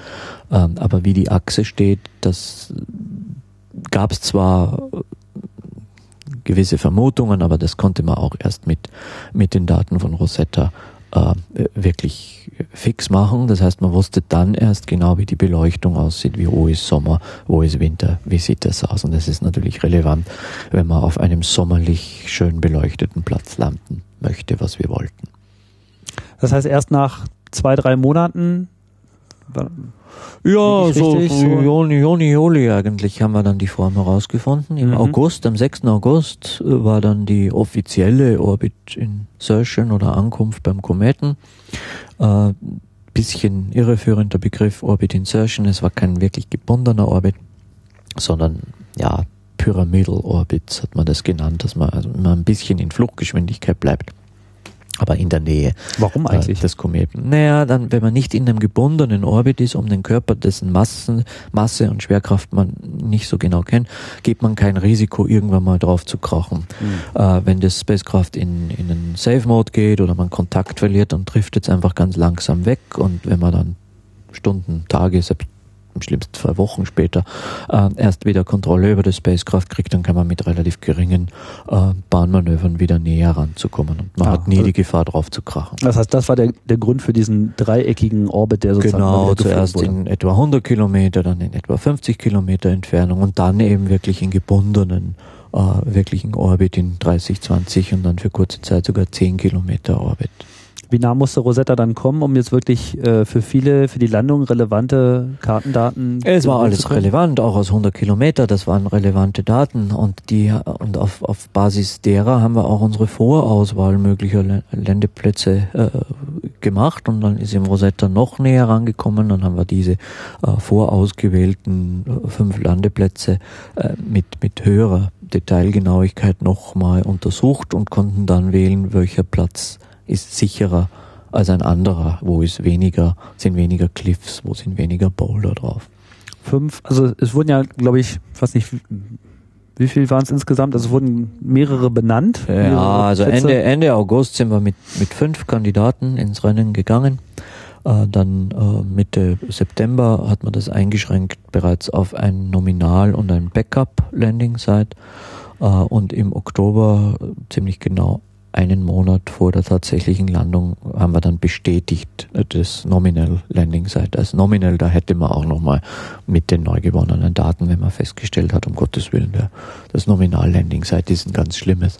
Speaker 2: ähm, aber wie die Achse steht, das gab es zwar gewisse Vermutungen, aber das konnte man auch erst mit, mit den Daten von Rosetta äh, wirklich fix machen. Das heißt, man wusste dann erst genau, wie die Beleuchtung aussieht, wie wo ist Sommer, wo ist Winter, wie sieht das aus. Und das ist natürlich relevant, wenn man auf einem sommerlich schön beleuchteten Platz landen möchte, was wir wollten.
Speaker 1: Das heißt, erst nach zwei, drei Monaten
Speaker 2: ja, so, so Juni, Juni, Juli eigentlich haben wir dann die Form herausgefunden. Im mhm. August, am 6. August äh, war dann die offizielle Orbit Insertion oder Ankunft beim Kometen. Äh, bisschen irreführender Begriff Orbit Insertion. Es war kein wirklich gebundener Orbit, sondern ja, Pyramidal Orbits hat man das genannt, dass man also immer ein bisschen in Fluchtgeschwindigkeit bleibt aber in der Nähe
Speaker 1: Warum äh, eigentlich?
Speaker 2: des Kometen. Naja, dann, wenn man nicht in einem gebundenen Orbit ist, um den Körper, dessen Massen, Masse und Schwerkraft man nicht so genau kennt, gibt man kein Risiko, irgendwann mal drauf zu krachen. Mhm. Äh, wenn das Spacecraft in, in einen Safe-Mode geht oder man Kontakt verliert, dann trifft es einfach ganz langsam weg und wenn man dann Stunden, Tage, selbst im schlimmsten Fall Wochen später äh, erst wieder Kontrolle über das Spacecraft kriegt, dann kann man mit relativ geringen äh, Bahnmanövern wieder näher ranzukommen und man ja, hat nie also die Gefahr drauf zu krachen.
Speaker 1: Das heißt, das war der, der Grund für diesen dreieckigen Orbit, der
Speaker 2: sozusagen Genau, zuerst wurde. in etwa 100 Kilometer, dann in etwa 50 Kilometer Entfernung und dann eben wirklich in gebundenen äh, wirklichen Orbit in 30, 20 und dann für kurze Zeit sogar 10 Kilometer Orbit.
Speaker 1: Wie nah musste Rosetta dann kommen, um jetzt wirklich äh, für viele, für die Landung relevante Kartendaten?
Speaker 2: Es war alles relevant, auch aus 100 Kilometer, das waren relevante Daten und die und auf, auf Basis derer haben wir auch unsere Vorauswahl möglicher Landeplätze äh, gemacht und dann ist im Rosetta noch näher rangekommen, dann haben wir diese äh, vorausgewählten äh, fünf Landeplätze äh, mit, mit höherer Detailgenauigkeit nochmal untersucht und konnten dann wählen, welcher Platz ist sicherer als ein anderer, wo ist weniger, sind weniger Cliffs, wo sind weniger Boulder drauf.
Speaker 1: Fünf, also es wurden ja, glaube ich, weiß nicht, wie viel waren es insgesamt? Also es wurden mehrere benannt.
Speaker 2: Ja,
Speaker 1: mehrere
Speaker 2: also Ende, Ende August sind wir mit, mit fünf Kandidaten ins Rennen gegangen. Äh, dann äh, Mitte September hat man das eingeschränkt bereits auf ein Nominal und ein Backup-Landing-Site. Äh, und im Oktober ziemlich genau einen Monat vor der tatsächlichen Landung haben wir dann bestätigt das Nominal Landing Site als Nominal. Da hätte man auch nochmal mit den neu gewonnenen Daten, wenn man festgestellt hat, um Gottes Willen, der, das Nominal Landing Site ist ein ganz schlimmes,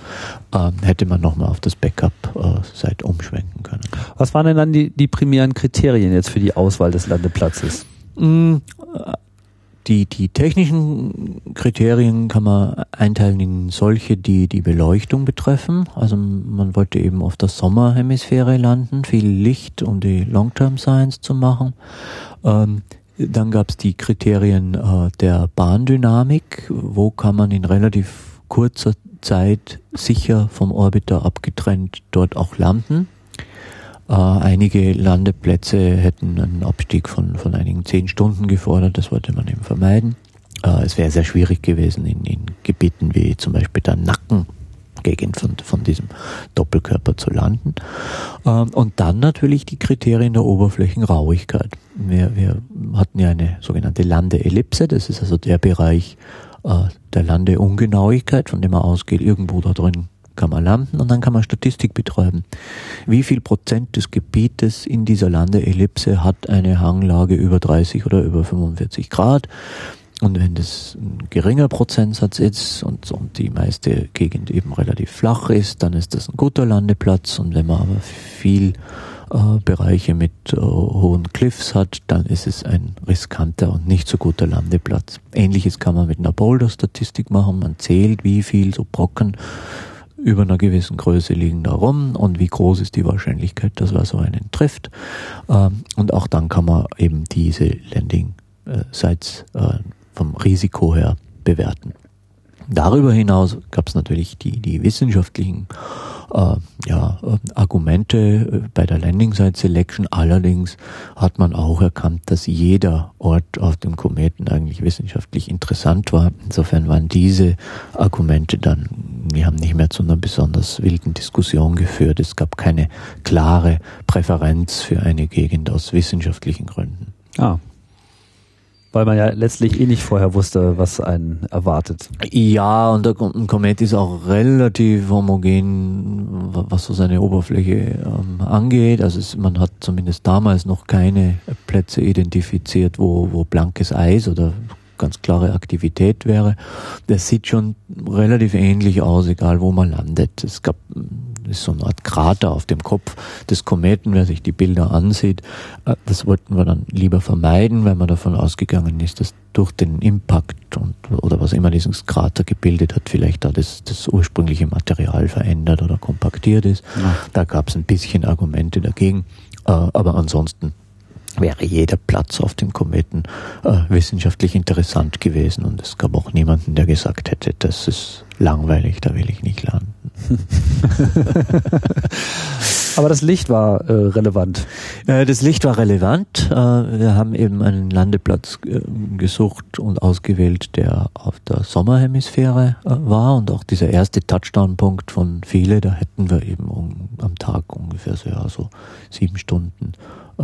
Speaker 2: äh, hätte man nochmal auf das Backup äh, Site umschwenken können.
Speaker 1: Was waren denn dann die, die primären Kriterien jetzt für die Auswahl des Landeplatzes?
Speaker 2: Mm, die, die technischen Kriterien kann man einteilen in solche, die die Beleuchtung betreffen. Also man wollte eben auf der Sommerhemisphäre landen, viel Licht, um die Long-Term Science zu machen. Ähm, dann gab es die Kriterien äh, der Bahndynamik. Wo kann man in relativ kurzer Zeit sicher vom Orbiter abgetrennt dort auch landen? Äh, einige Landeplätze hätten einen Abstieg von, von einigen zehn Stunden gefordert, das wollte man eben vermeiden. Äh, es wäre sehr schwierig gewesen in, in Gebieten wie zum Beispiel der Nacken. Gegend von, von diesem Doppelkörper zu landen. Ähm, und dann natürlich die Kriterien der Oberflächenrauigkeit. Wir, wir hatten ja eine sogenannte Landeellipse, das ist also der Bereich äh, der Landeungenauigkeit, von dem man ausgeht, irgendwo da drin kann man landen und dann kann man Statistik betreiben. Wie viel Prozent des Gebietes in dieser Landeellipse hat eine Hanglage über 30 oder über 45 Grad? Und wenn das ein geringer Prozentsatz ist und, und die meiste Gegend eben relativ flach ist, dann ist das ein guter Landeplatz. Und wenn man aber viel äh, Bereiche mit äh, hohen Cliffs hat, dann ist es ein riskanter und nicht so guter Landeplatz. Ähnliches kann man mit einer Boulder-Statistik machen. Man zählt, wie viel so Brocken über einer gewissen Größe liegen da rum und wie groß ist die Wahrscheinlichkeit, dass man so einen trifft. Ähm, und auch dann kann man eben diese Landing-Sites äh, vom Risiko her bewerten. Darüber hinaus gab es natürlich die, die wissenschaftlichen äh, ja, äh, Argumente äh, bei der Landing Site Selection. Allerdings hat man auch erkannt, dass jeder Ort auf dem Kometen eigentlich wissenschaftlich interessant war. Insofern waren diese Argumente dann, wir haben nicht mehr zu einer besonders wilden Diskussion geführt. Es gab keine klare Präferenz für eine Gegend aus wissenschaftlichen Gründen.
Speaker 1: Ah, Weil man ja letztlich eh nicht vorher wusste, was einen erwartet.
Speaker 2: Ja, und der Komet ist auch relativ homogen, was so seine Oberfläche ähm, angeht. Also es, man hat zumindest damals noch keine Plätze identifiziert, wo, wo blankes Eis oder ganz klare Aktivität wäre. Das sieht schon relativ ähnlich aus, egal wo man landet. Es gab ist so eine Art Krater auf dem Kopf des Kometen, wer sich die Bilder ansieht. Äh, das wollten wir dann lieber vermeiden, weil man davon ausgegangen ist, dass durch den Impact und oder was immer diesen Krater gebildet hat, vielleicht da das, das ursprüngliche Material verändert oder kompaktiert ist. Ja. Da gab es ein bisschen Argumente dagegen, äh, aber ansonsten wäre jeder Platz auf dem Kometen äh, wissenschaftlich interessant gewesen und es gab auch niemanden, der gesagt hätte, das ist langweilig, da will ich nicht landen.
Speaker 1: Aber das Licht war äh, relevant.
Speaker 2: Äh, das Licht war relevant. Äh, wir haben eben einen Landeplatz äh, gesucht und ausgewählt, der auf der Sommerhemisphäre äh, war und auch dieser erste Touchdown-Punkt von viele, da hätten wir eben um, am Tag ungefähr so, ja, so sieben Stunden äh,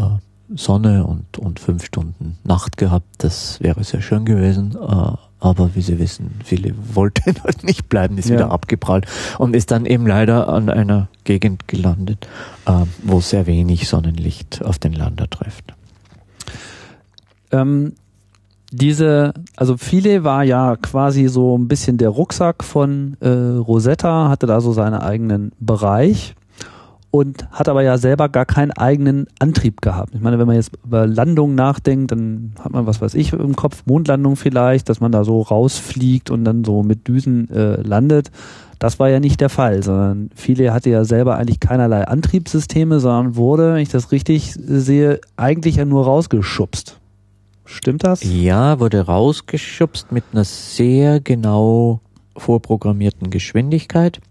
Speaker 2: Sonne und, und fünf Stunden Nacht gehabt. Das wäre sehr schön gewesen. Äh, aber wie Sie wissen, viele wollten halt nicht bleiben, ist ja. wieder abgeprallt und ist dann eben leider an einer Gegend gelandet, äh, wo sehr wenig Sonnenlicht auf den Lander trifft.
Speaker 1: Ähm, diese, also Philae war ja quasi so ein bisschen der Rucksack von äh, Rosetta, hatte da so seinen eigenen Bereich und hat aber ja selber gar keinen eigenen Antrieb gehabt. Ich meine, wenn man jetzt über Landung nachdenkt, dann hat man was weiß ich im Kopf, Mondlandung vielleicht, dass man da so rausfliegt und dann so mit Düsen äh, landet. Das war ja nicht der Fall, sondern viele hatte ja selber eigentlich keinerlei Antriebssysteme, sondern wurde, wenn ich das richtig sehe, eigentlich ja nur rausgeschubst. Stimmt das?
Speaker 2: Ja, wurde rausgeschubst mit einer sehr genau vorprogrammierten Geschwindigkeit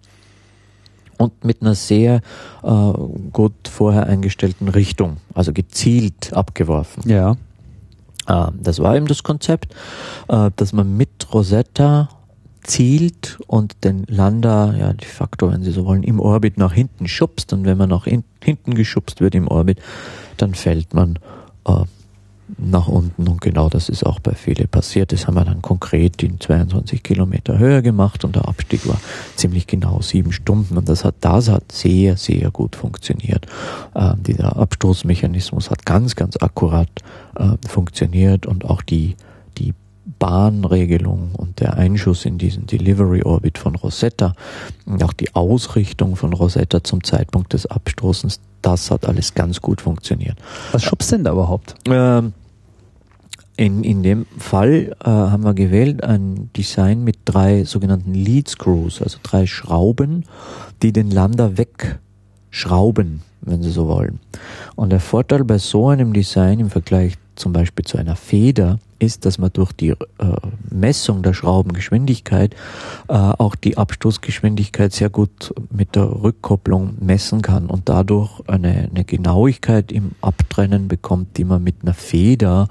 Speaker 2: und mit einer sehr äh, gut vorher eingestellten Richtung, also gezielt abgeworfen.
Speaker 1: Ja.
Speaker 2: Äh, das war eben das Konzept, äh, dass man mit Rosetta zielt und den Lander, ja, de facto, wenn Sie so wollen, im Orbit nach hinten schubst. Und wenn man nach in, hinten geschubst wird im Orbit, dann fällt man äh, nach unten und genau das ist auch bei viele passiert. Das haben wir dann konkret in 22 Kilometer Höhe gemacht und der Abstieg war ziemlich genau sieben Stunden und das hat, das hat sehr, sehr gut funktioniert. Äh, dieser Abstoßmechanismus hat ganz, ganz akkurat äh, funktioniert und auch die, die Bahnregelung und der Einschuss in diesen Delivery Orbit von Rosetta und auch die Ausrichtung von Rosetta zum Zeitpunkt des Abstoßens, das hat alles ganz gut funktioniert.
Speaker 1: Was schubst denn da überhaupt?
Speaker 2: Ähm, in, in dem Fall äh, haben wir gewählt ein Design mit drei sogenannten Lead Screws, also drei Schrauben, die den Lander wegschrauben, wenn Sie so wollen. Und der Vorteil bei so einem Design im Vergleich zum Beispiel zu einer Feder ist, dass man durch die äh, Messung der Schraubengeschwindigkeit äh, auch die Abstoßgeschwindigkeit sehr gut mit der Rückkopplung messen kann und dadurch eine, eine Genauigkeit im Abtrennen bekommt, die man mit einer Feder,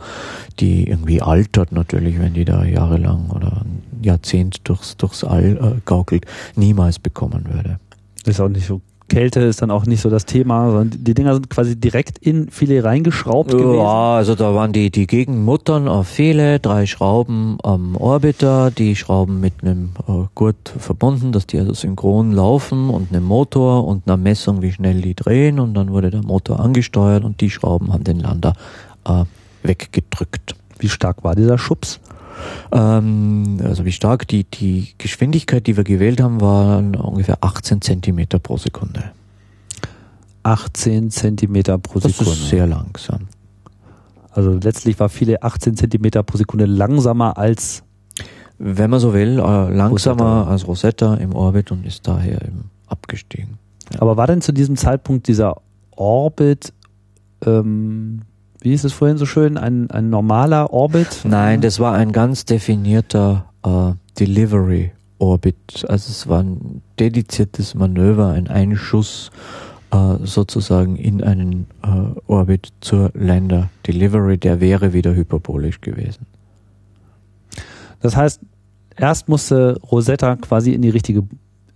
Speaker 2: die irgendwie altert natürlich, wenn die da jahrelang oder ein Jahrzehnt durchs, durchs All äh, gaukelt, niemals bekommen würde.
Speaker 1: Das ist auch nicht so Kälte ist dann auch nicht so das Thema, sondern die Dinger sind quasi direkt in Filet reingeschraubt
Speaker 2: ja,
Speaker 1: gewesen.
Speaker 2: Ja, also da waren die, die Gegenmuttern auf Filet, drei Schrauben am Orbiter, die Schrauben mit einem äh, Gurt verbunden, dass die also synchron laufen und einem Motor und einer Messung, wie schnell die drehen und dann wurde der Motor angesteuert und die Schrauben haben den Lander äh, weggedrückt.
Speaker 1: Wie stark war dieser Schubs?
Speaker 2: Ähm, also wie stark die, die Geschwindigkeit, die wir gewählt haben, war ungefähr 18 Zentimeter pro Sekunde.
Speaker 1: 18 Zentimeter pro Sekunde.
Speaker 2: Das ist sehr langsam.
Speaker 1: Also letztlich war viele 18 Zentimeter pro Sekunde langsamer als
Speaker 2: wenn man so will, äh, langsamer Rosetta. als Rosetta im Orbit und ist daher eben abgestiegen.
Speaker 1: Ja. Aber war denn zu diesem Zeitpunkt dieser Orbit ähm, wie ist es vorhin so schön, ein, ein normaler Orbit?
Speaker 2: Nein, das war ein ganz definierter äh, Delivery Orbit. Also es war ein dediziertes Manöver, ein Einschuss äh, sozusagen in einen äh, Orbit zur Lander Delivery, der wäre wieder hyperbolisch gewesen.
Speaker 1: Das heißt, erst musste Rosetta quasi in die richtige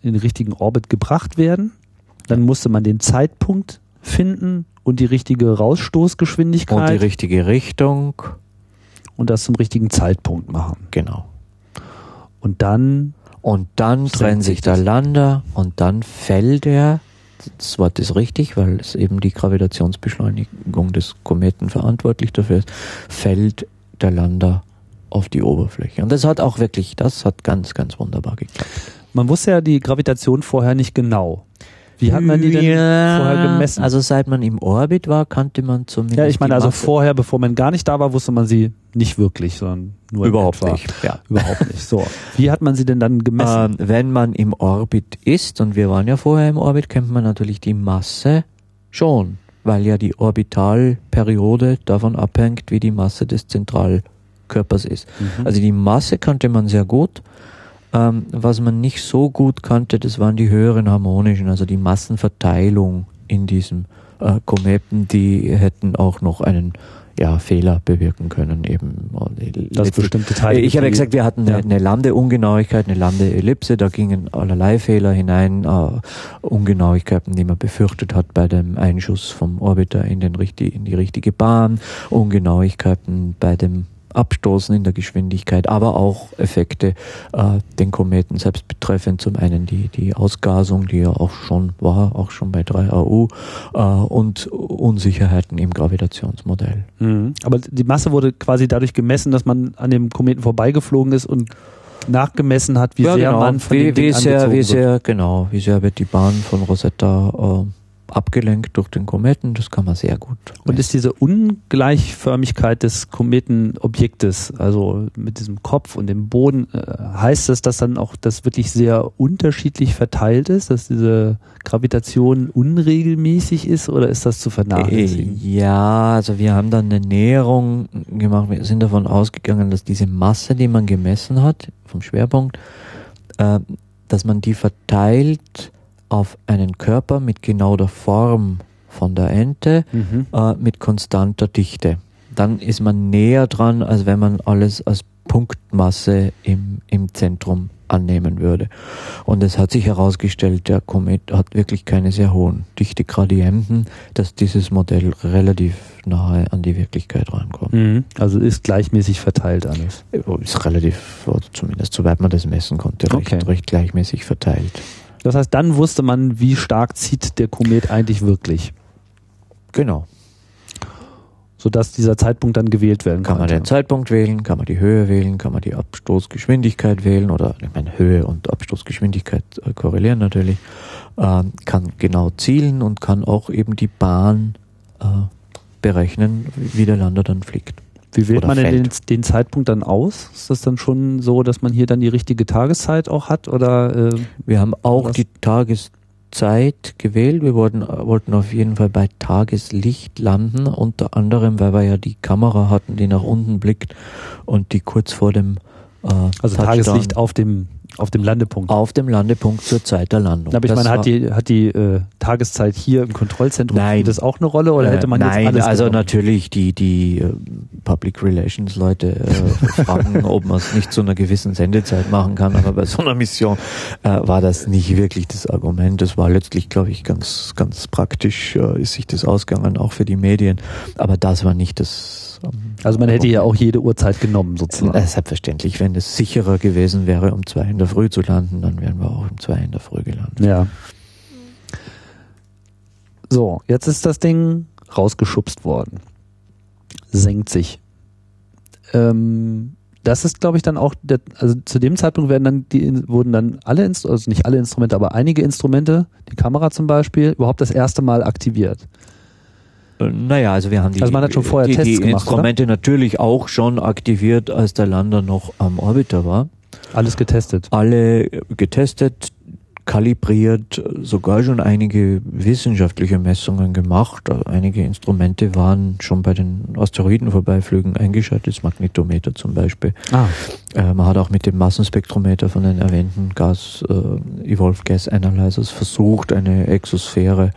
Speaker 1: in den richtigen Orbit gebracht werden. Dann musste man den Zeitpunkt finden und die richtige Rausstoßgeschwindigkeit.
Speaker 2: Und die richtige Richtung.
Speaker 1: und das zum richtigen Zeitpunkt machen.
Speaker 2: Genau.
Speaker 1: Und dann.
Speaker 2: Und dann trennt sich der Lander und dann fällt er, das Wort ist richtig, weil es eben die Gravitationsbeschleunigung des Kometen verantwortlich dafür ist, fällt der Lander auf die Oberfläche. Und das hat auch wirklich, das hat ganz, ganz wunderbar geklappt.
Speaker 1: Man wusste ja die Gravitation vorher nicht genau. Wie hat man die denn ja, vorher gemessen?
Speaker 2: Also seit man im Orbit war, kannte man zumindest.
Speaker 1: Ja, ich meine, also vorher, bevor man gar nicht da war, wusste man sie nicht wirklich, sondern nur
Speaker 2: überhaupt nicht.
Speaker 1: Ja, überhaupt nicht. So, wie hat man sie denn dann gemessen?
Speaker 2: Ähm, wenn man im Orbit ist und wir waren ja vorher im Orbit, kennt man natürlich die Masse schon, weil ja die Orbitalperiode davon abhängt, wie die Masse des Zentralkörpers ist. Mhm. Also die Masse kannte man sehr gut ähm, was man nicht so gut kannte, das waren die höheren harmonischen, also die Massenverteilung in diesem äh, Kometen, die hätten auch noch einen ja, Fehler bewirken können eben.
Speaker 1: Das bestimmte Teile.
Speaker 2: Ich habe ja gesagt, wir hatten ja. eine, Landeungenauigkeit, eine Landeellipse, da gingen allerlei Fehler hinein, uh, Ungenauigkeiten, die man befürchtet hat bei dem Einschuss vom Orbiter in, den, in die richtige Bahn, Ungenauigkeiten bei dem Abstoßen in der Geschwindigkeit, aber auch Effekte äh, den Kometen selbst betreffend. Zum einen die, die Ausgasung, die ja auch schon war, auch schon bei 3AU, äh, und Unsicherheiten im Gravitationsmodell.
Speaker 1: Mhm. Aber die Masse wurde quasi dadurch gemessen, dass man an dem Kometen vorbeigeflogen ist und nachgemessen hat, wie ja, sehr
Speaker 2: genau.
Speaker 1: man von
Speaker 2: wie,
Speaker 1: dem Ding
Speaker 2: wie sehr, wie sehr, genau, wie sehr wird die Bahn von Rosetta äh, abgelenkt durch den Kometen, das kann man sehr gut.
Speaker 1: Messen. Und ist diese Ungleichförmigkeit des Kometenobjektes, also mit diesem Kopf und dem Boden, äh, heißt das, dass dann auch das wirklich sehr unterschiedlich verteilt ist, dass diese Gravitation unregelmäßig ist oder ist das zu vernachlässigen?
Speaker 2: Äh, ja, also wir haben dann eine Näherung gemacht, wir sind davon ausgegangen, dass diese Masse, die man gemessen hat, vom Schwerpunkt, äh, dass man die verteilt auf einen Körper mit genau der Form von der Ente mhm. äh, mit konstanter Dichte. Dann ist man näher dran, als wenn man alles als Punktmasse im, im Zentrum annehmen würde. Und es hat sich herausgestellt, der Komet hat wirklich keine sehr hohen Dichtegradienten, dass dieses Modell relativ nahe an die Wirklichkeit rankommt.
Speaker 1: Mhm. Also ist gleichmäßig verteilt alles.
Speaker 2: Ist relativ, oder zumindest soweit man das messen konnte, recht, okay. recht gleichmäßig verteilt.
Speaker 1: Das heißt, dann wusste man, wie stark zieht der Komet eigentlich wirklich.
Speaker 2: Genau.
Speaker 1: Sodass dieser Zeitpunkt dann gewählt werden kann.
Speaker 2: Kann man den Zeitpunkt wählen, kann man die Höhe wählen, kann man die Abstoßgeschwindigkeit wählen oder ich meine Höhe und Abstoßgeschwindigkeit äh, korrelieren natürlich. Äh, kann genau zielen und kann auch eben die Bahn äh, berechnen, wie der Lander dann fliegt.
Speaker 1: Wie wählt man denn den, den, Zeitpunkt dann aus? Ist das dann schon so, dass man hier dann die richtige Tageszeit auch hat? Oder,
Speaker 2: äh, Wir haben auch was? die Tageszeit gewählt. Wir wollten, wollten auf jeden Fall bei Tageslicht landen, unter anderem, weil wir ja die Kamera hatten, die nach unten blickt und die kurz vor dem
Speaker 1: äh, Also Touchdown Tageslicht auf dem auf dem Landepunkt.
Speaker 2: Auf dem Landepunkt zur Zeit der Landung.
Speaker 1: Aber ich meine, hat die, hat die äh, Tageszeit hier im Kontrollzentrum
Speaker 2: nein,
Speaker 1: das auch eine Rolle oder hätte man
Speaker 2: äh, nein,
Speaker 1: jetzt alles
Speaker 2: also genommen? natürlich die, die äh, Public Relations Leute äh, fragen, ob man es nicht zu einer gewissen Sendezeit machen kann, aber bei so einer Mission äh, war das nicht wirklich das Argument. Das war letztlich, glaube ich, ganz, ganz praktisch, äh, ist sich das ausgegangen, auch für die Medien. Aber das war nicht das
Speaker 1: also man hätte ja auch jede Uhrzeit genommen sozusagen.
Speaker 2: Äh, selbstverständlich, wenn es sicherer gewesen wäre, um zwei in der Früh zu landen, dann wären wir auch um zwei in der Früh gelandet.
Speaker 1: Ja. So, jetzt ist das Ding rausgeschubst worden. Senkt sich. Ähm, das ist, glaube ich, dann auch, der, also zu dem Zeitpunkt werden dann die, wurden dann alle, also nicht alle Instrumente, aber einige Instrumente, die Kamera zum Beispiel, überhaupt das erste Mal aktiviert.
Speaker 2: Naja, also wir haben die,
Speaker 1: also man hat schon vorher
Speaker 2: die,
Speaker 1: Tests
Speaker 2: die
Speaker 1: gemacht,
Speaker 2: Instrumente oder? natürlich auch schon aktiviert, als der Lander noch am Orbiter war.
Speaker 1: Alles getestet.
Speaker 2: Alle getestet, kalibriert, sogar schon einige wissenschaftliche Messungen gemacht. Einige Instrumente waren schon bei den Asteroidenvorbeiflügen eingeschaltet, das Magnetometer zum Beispiel. Ah. Äh, man hat auch mit dem Massenspektrometer von den erwähnten Gas, äh, Evolved Gas Analyzers versucht, eine Exosphäre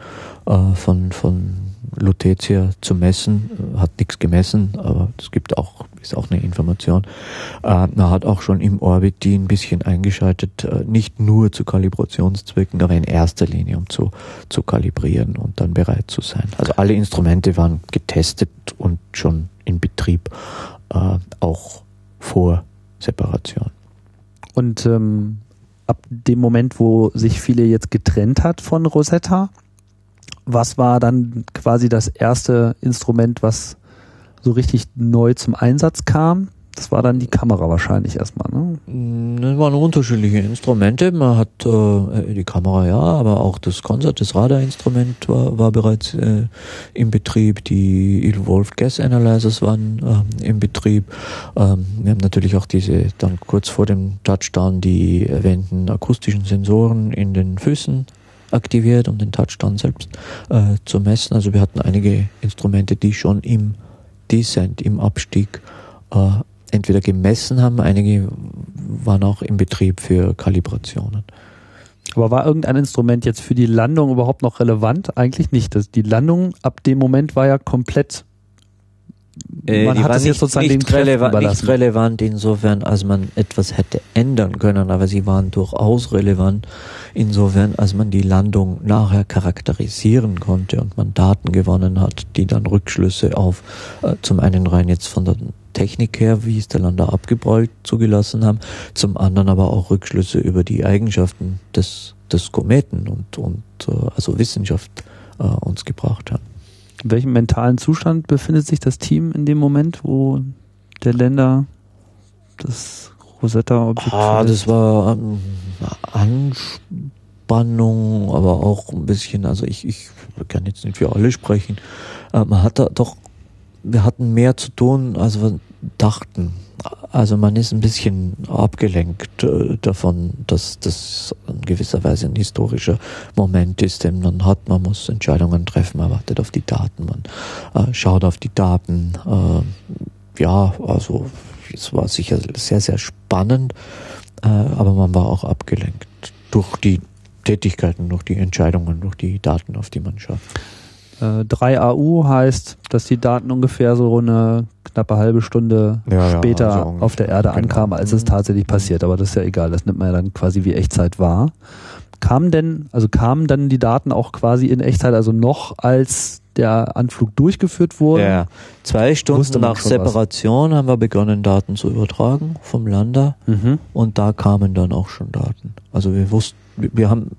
Speaker 2: äh, von, von Lutetia zu messen, hat nichts gemessen, aber es gibt auch, ist auch eine Information. Äh, man hat auch schon im Orbit die ein bisschen eingeschaltet, äh, nicht nur zu Kalibrationszwecken, aber in erster Linie, um zu, zu kalibrieren und dann bereit zu sein. Also alle Instrumente waren getestet und schon in Betrieb. äh, auch vor Separation.
Speaker 1: Und ähm, ab dem Moment, wo sich viele jetzt getrennt hat von Rosetta, was war dann quasi das erste Instrument, was so richtig neu zum Einsatz kam? Das war dann die Kamera wahrscheinlich erstmal, ne?
Speaker 2: Mm, das waren unterschiedliche Instrumente. Man hat äh, die Kamera ja, aber auch das Konzert, das Radarinstrument war, war bereits äh, im Betrieb. Die Evolved Gas Analyzers waren äh, im Betrieb. Ähm, wir haben natürlich auch diese dann kurz vor dem Touchdown die erwähnten akustischen Sensoren in den Füßen aktiviert, um den Touchdown selbst äh, zu messen. Also wir hatten einige Instrumente, die schon im Descent, im Abstieg äh, entweder gemessen haben, einige waren auch im Betrieb für Kalibrationen.
Speaker 1: Aber war irgendein Instrument jetzt für die Landung überhaupt noch relevant? Eigentlich nicht. Das, die Landung ab dem Moment war ja komplett.
Speaker 2: Äh, man hat es jetzt sozusagen nicht, den releva nicht relevant insofern, als man etwas hätte ändern können, aber sie waren durchaus relevant insofern, als man die Landung nachher charakterisieren konnte und man Daten gewonnen hat, die dann Rückschlüsse auf äh, zum einen rein jetzt von der Technik her, wie es der Lander abgebrollt zugelassen haben, zum anderen aber auch Rückschlüsse über die Eigenschaften des, des Kometen und, und äh, also Wissenschaft äh, uns gebracht haben.
Speaker 1: In welchem mentalen Zustand befindet sich das Team in dem Moment, wo der Länder das Rosetta-Objekt
Speaker 2: Ah, das war ähm, Anspannung, aber auch ein bisschen, also ich, ich kann jetzt nicht für alle sprechen. Äh, man hat da doch wir hatten mehr zu tun, als wir dachten. Also man ist ein bisschen abgelenkt äh, davon, dass das in gewisser Weise ein historischer Moment ist, den man hat. Man muss Entscheidungen treffen, man wartet auf die Daten, man äh, schaut auf die Daten. Äh, ja, also es war sicher sehr, sehr spannend, äh, aber man war auch abgelenkt durch die Tätigkeiten, durch die Entscheidungen, durch die Daten, auf die man schaut.
Speaker 1: 3AU äh, heißt, dass die Daten ungefähr so eine knappe halbe Stunde ja, später ja, also auf der Erde genau. ankamen, als es mhm. tatsächlich passiert. Aber das ist ja egal, das nimmt man ja dann quasi wie Echtzeit wahr. Kamen denn, also kamen dann die Daten auch quasi in Echtzeit, also noch als der Anflug durchgeführt wurde?
Speaker 2: Ja, zwei Stunden nach Separation was. haben wir begonnen, Daten zu übertragen vom Lander mhm. und da kamen dann auch schon Daten. Also wir wussten, wir haben,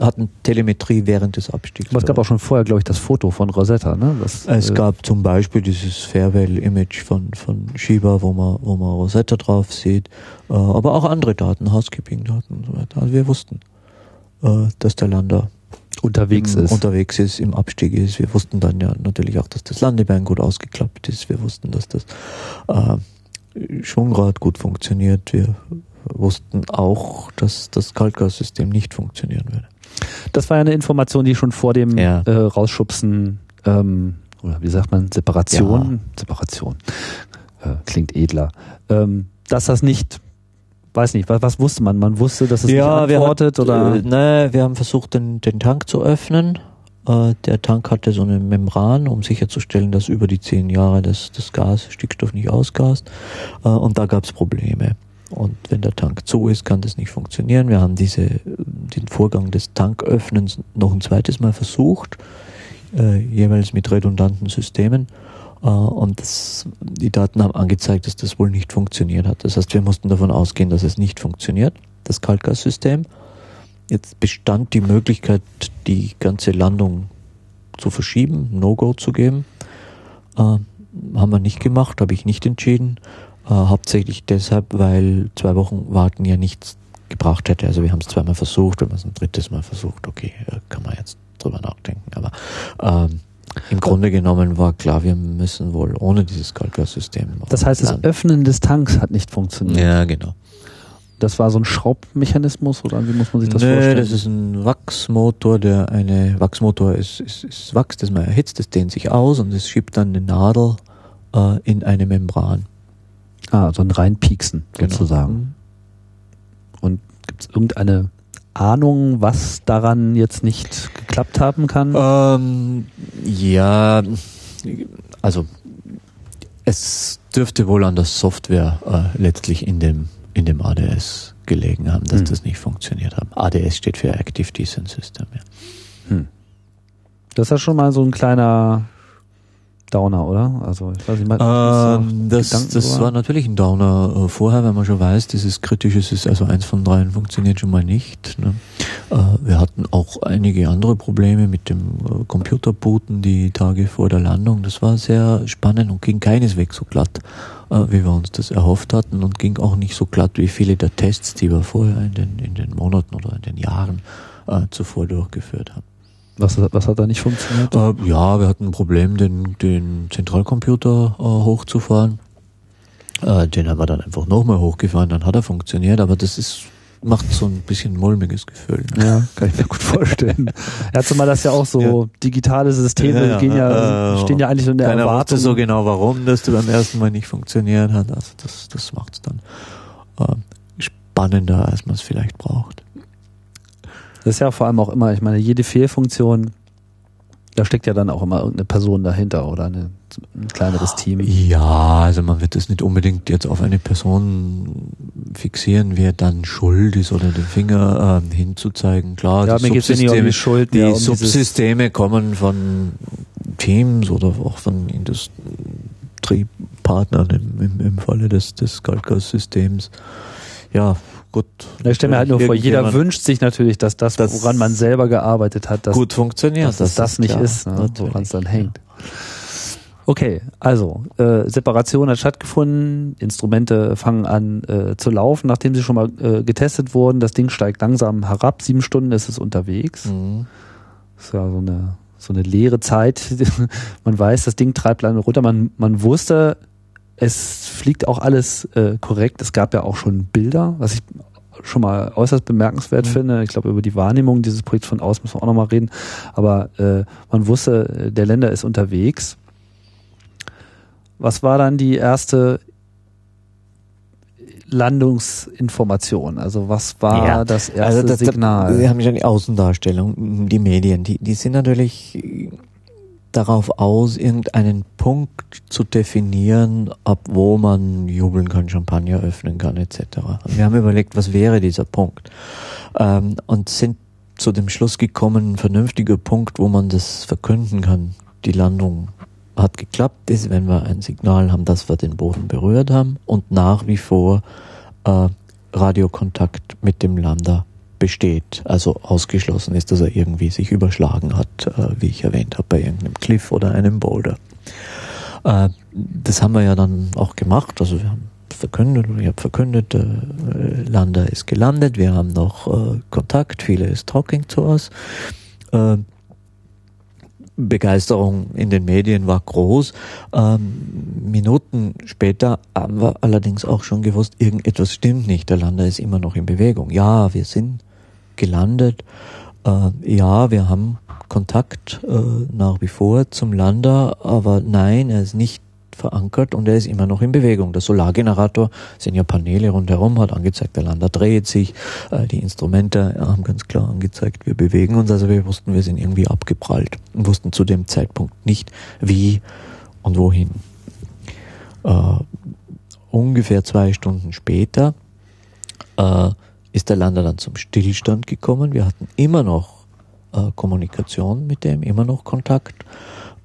Speaker 2: hatten Telemetrie während des Abstiegs.
Speaker 1: Aber es gab auch schon vorher, glaube ich, das Foto von Rosetta, ne? Das,
Speaker 2: es äh gab zum Beispiel dieses Fairwell-Image von, von Shiba, wo man, wo man Rosetta drauf sieht, äh, aber auch andere Daten, Housekeeping-Daten und so weiter. Also wir wussten, äh, dass der Lander
Speaker 1: unterwegs im, ist.
Speaker 2: Unterwegs ist, im Abstieg ist. Wir wussten dann ja natürlich auch, dass das Landebein gut ausgeklappt ist. Wir wussten, dass das äh, Schwungrad gut funktioniert. Wir wussten auch, dass das Kaltgassystem nicht funktionieren würde.
Speaker 1: Das war ja eine Information, die schon vor dem ja. äh, Rausschubsen ähm, oder wie sagt man, Separation, ja. Separation, äh, klingt edler, ähm, dass das nicht, weiß nicht, was, was, wusste man? Man wusste, dass es
Speaker 2: ja,
Speaker 1: nicht antwortet
Speaker 2: hat, oder? Äh, ne, wir haben versucht, den, den Tank zu öffnen. Äh, der Tank hatte so eine Membran, um sicherzustellen, dass über die zehn Jahre das, das Gas, Stickstoff nicht ausgast. Äh, und da gab es Probleme. Und wenn der Tank zu ist, kann das nicht funktionieren. Wir haben diese, den Vorgang des Tanköffnens noch ein zweites Mal versucht, äh, jeweils mit redundanten Systemen. Äh, und das, die Daten haben angezeigt, dass das wohl nicht funktioniert hat. Das heißt, wir mussten davon ausgehen, dass es nicht funktioniert, das Kaltgassystem. Jetzt bestand die Möglichkeit, die ganze Landung zu verschieben, No-Go zu geben. Äh, haben wir nicht gemacht, habe ich nicht entschieden. Äh, hauptsächlich deshalb, weil zwei Wochen warten ja nichts gebracht hätte. Also wir haben es zweimal versucht, wenn man es ein drittes Mal versucht, okay, äh, kann man jetzt drüber nachdenken. Aber ähm, im Grunde genommen war klar, wir müssen wohl ohne dieses Kalkulasystem.
Speaker 1: Das heißt, das Öffnen des Tanks hat nicht funktioniert.
Speaker 2: Ja, genau.
Speaker 1: Das war so ein Schraubmechanismus oder wie muss man sich das
Speaker 2: Nö,
Speaker 1: vorstellen?
Speaker 2: das ist ein Wachsmotor, der eine Wachsmotor ist, ist, ist Wachs, das man erhitzt, das dehnt sich aus und es schiebt dann eine Nadel äh, in eine Membran.
Speaker 1: Ah, so ein Reinpieksen genau. sozusagen. Mhm. Und gibt es irgendeine Ahnung, was daran jetzt nicht geklappt haben kann?
Speaker 2: Ähm, ja, also es dürfte wohl an der Software äh, letztlich in dem, in dem ADS gelegen haben, dass hm. das nicht funktioniert hat. ADS steht für Active Descent System. Ja. Hm.
Speaker 1: Das ist ja schon mal so ein kleiner Downer, oder? Also ich weiß nicht,
Speaker 2: mal, ähm, das, das war natürlich ein Downer äh, vorher, wenn man schon weiß, dieses kritische ist also eins von dreien funktioniert schon mal nicht. Ne? Äh, wir hatten auch einige andere Probleme mit dem äh, Computerbooten die Tage vor der Landung. Das war sehr spannend und ging keineswegs so glatt, äh, wie wir uns das erhofft hatten und ging auch nicht so glatt wie viele der Tests, die wir vorher in den, in den Monaten oder in den Jahren äh, zuvor durchgeführt haben.
Speaker 1: Was, was hat da nicht funktioniert?
Speaker 2: Äh, ja, wir hatten ein Problem, den, den Zentralcomputer äh, hochzufahren. Äh, den haben wir dann einfach nochmal hochgefahren, dann hat er funktioniert, aber das ist macht so ein bisschen mulmiges Gefühl.
Speaker 1: Ne? Ja, kann ich mir gut vorstellen. ja, zumal das ja auch so ja. digitale Systeme ja, gehen ja, äh, stehen ja eigentlich in der
Speaker 2: Keiner Erwartung. so genau, warum das beim ersten Mal nicht funktioniert hat. Also das, das macht es dann äh, spannender, als man es vielleicht braucht.
Speaker 1: Das ist ja vor allem auch immer, ich meine, jede Fehlfunktion, da steckt ja dann auch immer irgendeine Person dahinter oder eine, ein kleineres Team.
Speaker 2: Ja, also man wird das nicht unbedingt jetzt auf eine Person fixieren, wer dann schuld ist oder den Finger äh, hinzuzeigen. Klar,
Speaker 1: ja, die Subsysteme, um die, Schuld,
Speaker 2: die ja, um Subsysteme kommen von Teams oder auch von Industriepartnern im, im, im Falle des, des Galkas-Systems. Ja, gut.
Speaker 1: Ich stelle mir halt nur vor, jeder wünscht sich natürlich, dass das, das woran man selber gearbeitet hat, dass,
Speaker 2: gut funktioniert,
Speaker 1: dass das, das nicht klar, ist, ne, woran es dann hängt. Okay, also äh, Separation hat stattgefunden, Instrumente fangen an äh, zu laufen, nachdem sie schon mal äh, getestet wurden. Das Ding steigt langsam herab, sieben Stunden ist es unterwegs. Mhm. Das ist ja so eine so eine leere Zeit. man weiß, das Ding treibt lange runter. Man, man wusste, es fliegt auch alles äh, korrekt. Es gab ja auch schon Bilder, was ich schon mal äußerst bemerkenswert mhm. finde. Ich glaube, über die Wahrnehmung dieses Projekts von aus müssen wir auch nochmal reden. Aber äh, man wusste, der Länder ist unterwegs. Was war dann die erste Landungsinformation? Also was war ja, das erste also das, Signal?
Speaker 2: Wir haben schon die Außendarstellung, die Medien, die, die sind natürlich darauf aus, irgendeinen Punkt zu definieren, ab wo man jubeln kann, Champagner öffnen kann, etc. Und wir haben überlegt, was wäre dieser Punkt? Ähm, und sind zu dem Schluss gekommen, ein vernünftiger Punkt, wo man das verkünden kann. Die Landung hat geklappt, ist, wenn wir ein Signal haben, dass wir den Boden berührt haben und nach wie vor äh, Radiokontakt mit dem Lander besteht. Also ausgeschlossen ist, dass er irgendwie sich überschlagen hat, äh, wie ich erwähnt habe, bei irgendeinem Cliff oder einem Boulder. Äh, das haben wir ja dann auch gemacht. Also wir haben verkündet, ich habe verkündet, äh, Lander ist gelandet, wir haben noch Kontakt, viele ist talking to us. Äh, Begeisterung in den Medien war groß. Ähm, Minuten später haben wir allerdings auch schon gewusst, irgendetwas stimmt nicht. Der Lander ist immer noch in Bewegung. Ja, wir sind gelandet. Äh, ja, wir haben Kontakt äh, nach wie vor zum Lander, aber nein, er ist nicht verankert und er ist immer noch in Bewegung. Der Solargenerator sind ja Paneele rundherum, hat angezeigt, der Lander dreht sich, äh, die Instrumente haben ganz klar angezeigt, wir bewegen uns, also wir wussten, wir sind irgendwie abgeprallt und wussten zu dem Zeitpunkt nicht, wie und wohin. Äh, ungefähr zwei Stunden später äh, ist der Lander dann zum Stillstand gekommen. Wir hatten immer noch äh, Kommunikation mit dem, immer noch Kontakt.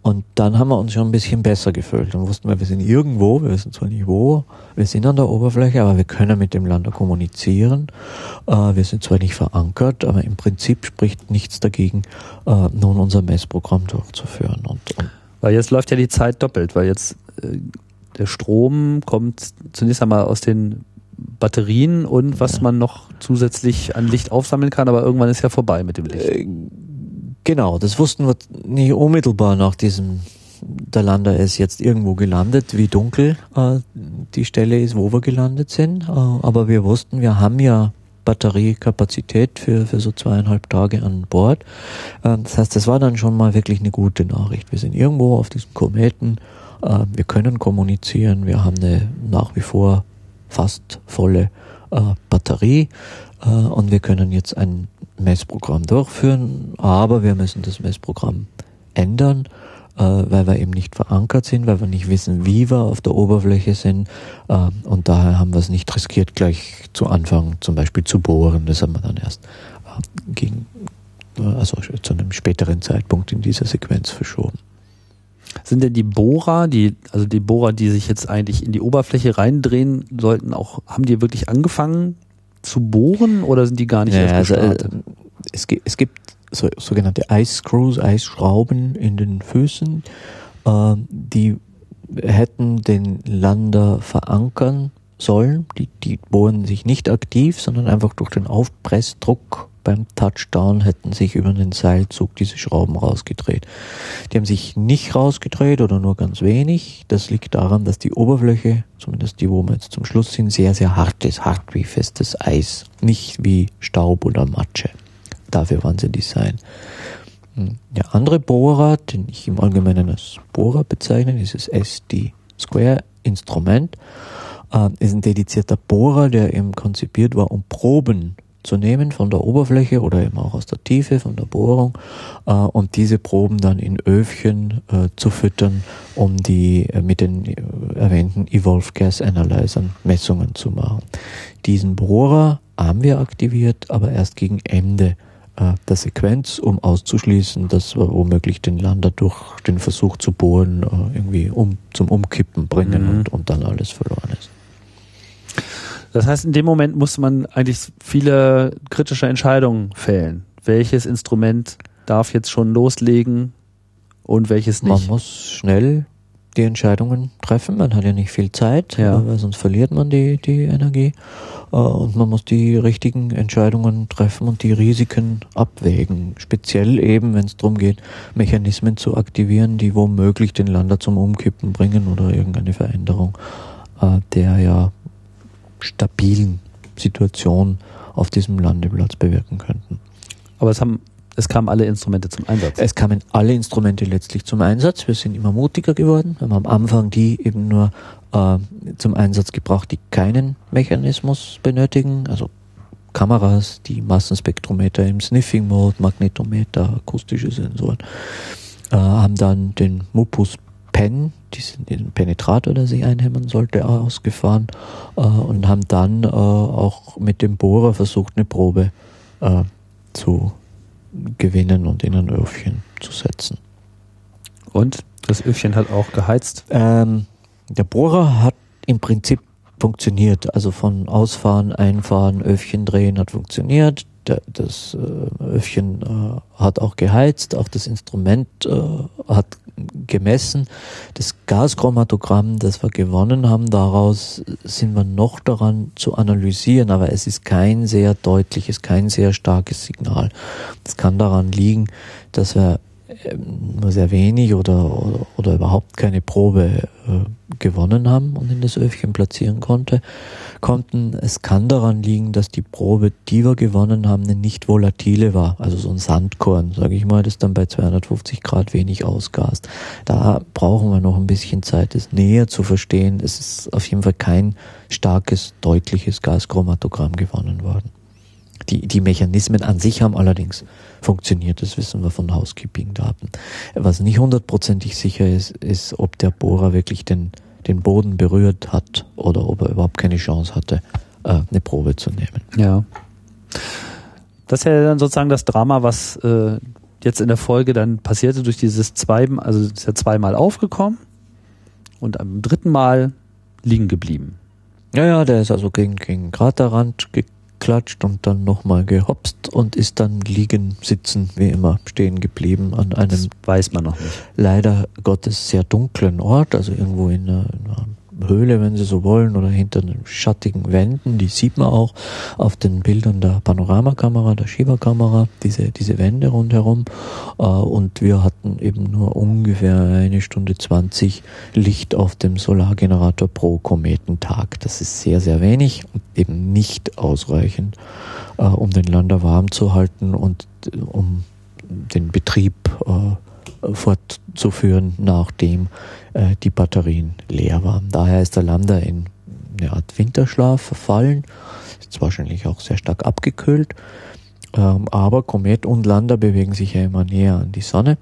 Speaker 2: Und dann haben wir uns schon ein bisschen besser gefühlt. Dann wussten wir, wir sind irgendwo, wir wissen zwar nicht wo, wir sind an der Oberfläche, aber wir können mit dem Lander kommunizieren. Äh, wir sind zwar nicht verankert, aber im Prinzip spricht nichts dagegen, äh, nun unser Messprogramm durchzuführen. Und,
Speaker 1: und weil jetzt läuft ja die Zeit doppelt, weil jetzt äh, der Strom kommt zunächst einmal aus den Batterien und was ja. man noch zusätzlich an Licht aufsammeln kann, aber irgendwann ist ja vorbei mit dem Licht. Äh,
Speaker 2: genau, das wussten wir nicht unmittelbar nach diesem, der Lander ist jetzt irgendwo gelandet, wie dunkel äh, die Stelle ist, wo wir gelandet sind. Äh, aber wir wussten, wir haben ja Batteriekapazität für, für so zweieinhalb Tage an Bord. Äh, das heißt, das war dann schon mal wirklich eine gute Nachricht. Wir sind irgendwo auf diesem Kometen, äh, wir können kommunizieren, wir haben eine nach wie vor fast volle äh, Batterie äh, und wir können jetzt ein Messprogramm durchführen, aber wir müssen das Messprogramm ändern, äh, weil wir eben nicht verankert sind, weil wir nicht wissen, wie wir auf der Oberfläche sind äh, und daher haben wir es nicht riskiert, gleich zu Anfang zum Beispiel zu bohren. Das haben wir dann erst äh, gegen, äh, also zu einem späteren Zeitpunkt in dieser Sequenz verschoben.
Speaker 1: Sind denn die Bohrer, die, also die Bohrer, die sich jetzt eigentlich in die Oberfläche reindrehen sollten, auch, haben die wirklich angefangen zu bohren oder sind die gar nicht
Speaker 2: Ja,
Speaker 1: erst
Speaker 2: also, äh,
Speaker 1: gestartet?
Speaker 2: es, gibt, es gibt so, sogenannte Ice Screws, Eisschrauben in den Füßen, äh, die hätten den Lander verankern sollen. Die, die bohren sich nicht aktiv, sondern einfach durch den Aufpressdruck beim Touchdown hätten sich über den Seilzug diese Schrauben rausgedreht. Die haben sich nicht rausgedreht oder nur ganz wenig. Das liegt daran, dass die Oberfläche, zumindest die, wo wir jetzt zum Schluss sind, sehr, sehr hart ist. Hart wie festes Eis. Nicht wie Staub oder Matsche. Dafür waren sie designt. Hm. Der andere Bohrer, den ich im Allgemeinen als Bohrer bezeichne, dieses SD Square Instrument, äh, ist ein dedizierter Bohrer, der eben konzipiert war, um Proben zu nehmen von der Oberfläche oder eben auch aus der Tiefe von der Bohrung äh, und diese Proben dann in Öfchen äh, zu füttern, um die äh, mit den äh, erwähnten Evolve Gas Analyzern Messungen zu machen. Diesen Bohrer haben wir aktiviert, aber erst gegen Ende äh, der Sequenz, um auszuschließen, dass wir womöglich den Lander durch den Versuch zu bohren äh, irgendwie um zum Umkippen bringen
Speaker 1: Mhm.
Speaker 2: und, und dann alles verloren ist.
Speaker 1: Das heißt, in dem Moment muss man eigentlich viele kritische Entscheidungen fällen. Welches Instrument darf jetzt schon loslegen und welches
Speaker 2: Man
Speaker 1: nicht?
Speaker 2: muss schnell die Entscheidungen treffen. Man hat ja nicht viel Zeit,
Speaker 1: Ja.
Speaker 2: äh, weil sonst verliert man die, die Energie. Äh, Und man muss die richtigen Entscheidungen treffen und die Risiken abwägen. Speziell eben, wenn es darum geht, Mechanismen zu aktivieren, die womöglich den Lander zum Umkippen bringen oder irgendeine Veränderung äh, der ja stabilen Situation auf diesem Landeplatz bewirken könnten.
Speaker 1: Aber es haben, es kamen alle Instrumente zum Einsatz.
Speaker 2: Es kamen alle Instrumente letztlich zum Einsatz. Wir sind immer mutiger geworden. Wir haben am Anfang die eben nur äh, zum Einsatz gebracht, die keinen Mechanismus benötigen. Also Kameras, die Massenspektrometer im Sniffing Mode, Magnetometer, akustische Sensoren, äh, haben dann den Mupus Pen, diesen, diesen Penetrator, der sich einhämmern sollte, ausgefahren äh, und haben dann äh, auch mit dem Bohrer versucht, eine Probe äh, zu gewinnen und in ein Öfchen zu setzen.
Speaker 1: Und das Öfchen hat auch geheizt.
Speaker 2: Ähm, der Bohrer hat im Prinzip funktioniert. Also von Ausfahren, Einfahren, Öfchen drehen hat funktioniert. Das äh, Öfchen äh, hat auch geheizt, auch das Instrument äh, hat gemessen. Das Gaschromatogramm, das wir gewonnen haben, daraus sind wir noch daran zu analysieren, aber es ist kein sehr deutliches, kein sehr starkes Signal. Es kann daran liegen, dass wir nur sehr wenig oder, oder, oder überhaupt keine Probe äh, gewonnen haben und in das Öfchen platzieren konnte, konnten. Es kann daran liegen, dass die Probe, die wir gewonnen haben, eine nicht volatile war, also so ein Sandkorn, sage ich mal, das dann bei 250 Grad wenig ausgast. Da brauchen wir noch ein bisschen Zeit, das näher zu verstehen. Es ist auf jeden Fall kein starkes, deutliches Gaschromatogramm gewonnen worden. Die, die Mechanismen an sich haben allerdings funktioniert, das wissen wir von Housekeeping-Daten. Was nicht hundertprozentig sicher ist, ist, ob der Bohrer wirklich den, den Boden berührt hat oder ob er überhaupt keine Chance hatte, äh, eine Probe zu nehmen.
Speaker 1: Ja. Das ist ja dann sozusagen das Drama, was äh, jetzt in der Folge dann passierte durch dieses zweimal, also ist ja zweimal aufgekommen und am dritten Mal liegen geblieben.
Speaker 2: Ja, ja, der ist also gegen, gegen den Kraterrand geklatscht und dann nochmal gehopst und ist dann liegen, sitzen, wie immer, stehen geblieben an einem
Speaker 1: Das weiß man noch nicht.
Speaker 2: leider Gottes sehr dunklen Ort, also irgendwo in einer, in einer Höhle, wenn Sie so wollen, oder hinter den schattigen Wänden. Die sieht man auch auf den Bildern der Panoramakamera, der Schieberkamera, diese, diese Wände rundherum. Äh, Und wir hatten eben nur ungefähr eine Stunde 20 Licht auf dem Solargenerator pro Kometentag. Das ist sehr, sehr wenig und eben nicht ausreichend, äh, um den Lander warm zu halten und äh, um den Betrieb äh, fortzuführen, nachdem äh, die Batterien leer waren. Daher ist der Lander in eine Art Winterschlaf verfallen, ist wahrscheinlich auch sehr stark abgekühlt, ähm, aber Komet und Lander bewegen sich ja immer näher an die Sonne.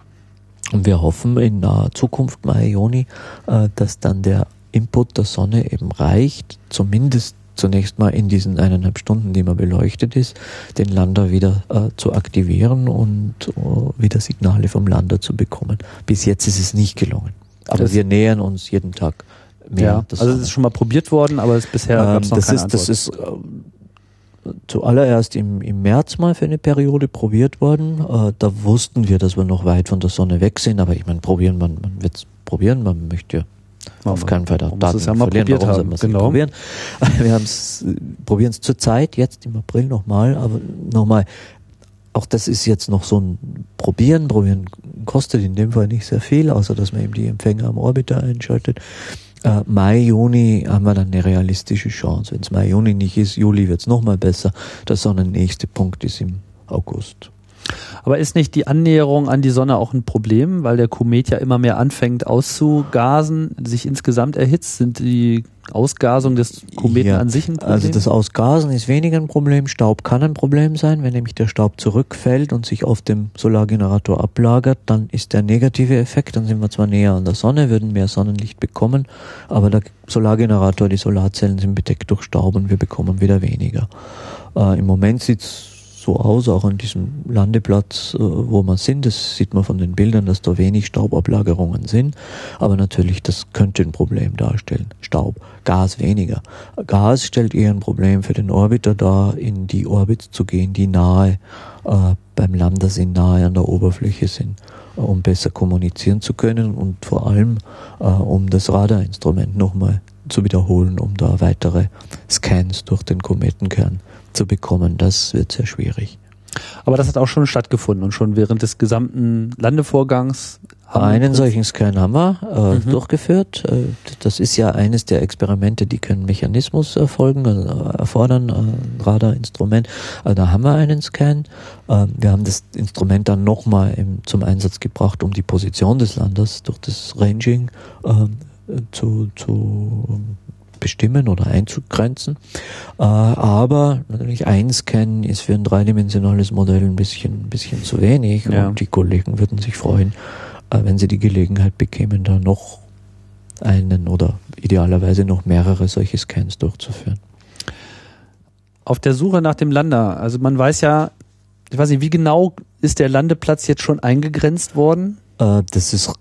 Speaker 2: Und wir hoffen in naher Zukunft, Mai, Juni, äh, dass dann der Input der Sonne eben reicht, zumindest zunächst mal in diesen eineinhalb Stunden, die man beleuchtet ist, den Lander wieder äh, zu aktivieren und uh, wieder Signale vom Lander zu bekommen. Bis jetzt ist es nicht gelungen. Aber das wir nähern uns jeden Tag
Speaker 1: mehr. Ja, also es ist schon mal probiert worden, aber es ist bisher
Speaker 2: ähm, noch das keine ist, Antwort. Das ist äh, zuallererst im, im März mal für eine Periode probiert worden. Äh, da wussten wir, dass wir noch weit von der Sonne weg sind, aber ich meine, probieren, man, man wird es probieren, man möchte ja auf keinen Fall
Speaker 1: da Daten ja mal verlieren. Warum haben.
Speaker 2: Genau. probieren? Wir haben es, probieren es zurzeit, jetzt im April nochmal, aber nochmal, auch das ist jetzt noch so ein Probieren. Probieren kostet in dem Fall nicht sehr viel, außer dass man eben die Empfänger am Orbiter einschaltet. Äh, Mai, Juni haben wir dann eine realistische Chance. Wenn es Mai, Juni nicht ist, Juli wird es nochmal besser. Der Sonnennächste Punkt ist im August.
Speaker 1: Aber ist nicht die Annäherung an die Sonne auch ein Problem, weil der Komet ja immer mehr anfängt auszugasen, sich insgesamt erhitzt? Sind die Ausgasung des Kometen ja, an sich ein Problem?
Speaker 2: Also das Ausgasen ist weniger ein Problem. Staub kann ein Problem sein. Wenn nämlich der Staub zurückfällt und sich auf dem Solargenerator ablagert, dann ist der negative Effekt. Dann sind wir zwar näher an der Sonne, würden mehr Sonnenlicht bekommen, aber der Solargenerator, die Solarzellen sind bedeckt durch Staub und wir bekommen wieder weniger. Äh, Im Moment sieht's so aus, auch an diesem Landeplatz, äh, wo wir sind. Das sieht man von den Bildern, dass da wenig Staubablagerungen sind. Aber natürlich, das könnte ein Problem darstellen. Staub, Gas weniger. Gas stellt eher ein Problem für den Orbiter dar, in die Orbit zu gehen, die nahe äh, beim Lander sind, nahe an der Oberfläche sind äh, um besser kommunizieren zu können und vor allem äh, um das Radarinstrument nochmal zu wiederholen, um da weitere Scans durch den Kometenkern zu bekommen. Das wird sehr schwierig.
Speaker 1: Aber das hat auch schon stattgefunden und schon während des gesamten Landevorgangs.
Speaker 2: Einen solchen Scan haben wir äh, mhm. durchgeführt. Äh, das ist ja eines der Experimente, die können Mechanismus erfolgen, äh, erfordern, ein Radarinstrument. Also da haben wir einen Scan. Äh, wir haben das Instrument dann nochmal zum Einsatz gebracht, um die Position des Landes durch das Ranging äh, zu, zu bestimmen oder einzugrenzen. Äh, aber natürlich einscannen ist für ein dreidimensionales Modell ein bisschen, ein bisschen zu wenig ja. und die Kollegen würden sich freuen, äh, wenn sie die Gelegenheit bekämen, da noch einen oder idealerweise noch mehrere solche Scans durchzuführen.
Speaker 1: Auf der Suche nach dem Lander, also man weiß ja, ich weiß nicht, wie genau ist der Landeplatz jetzt schon eingegrenzt worden?
Speaker 2: Äh, das ist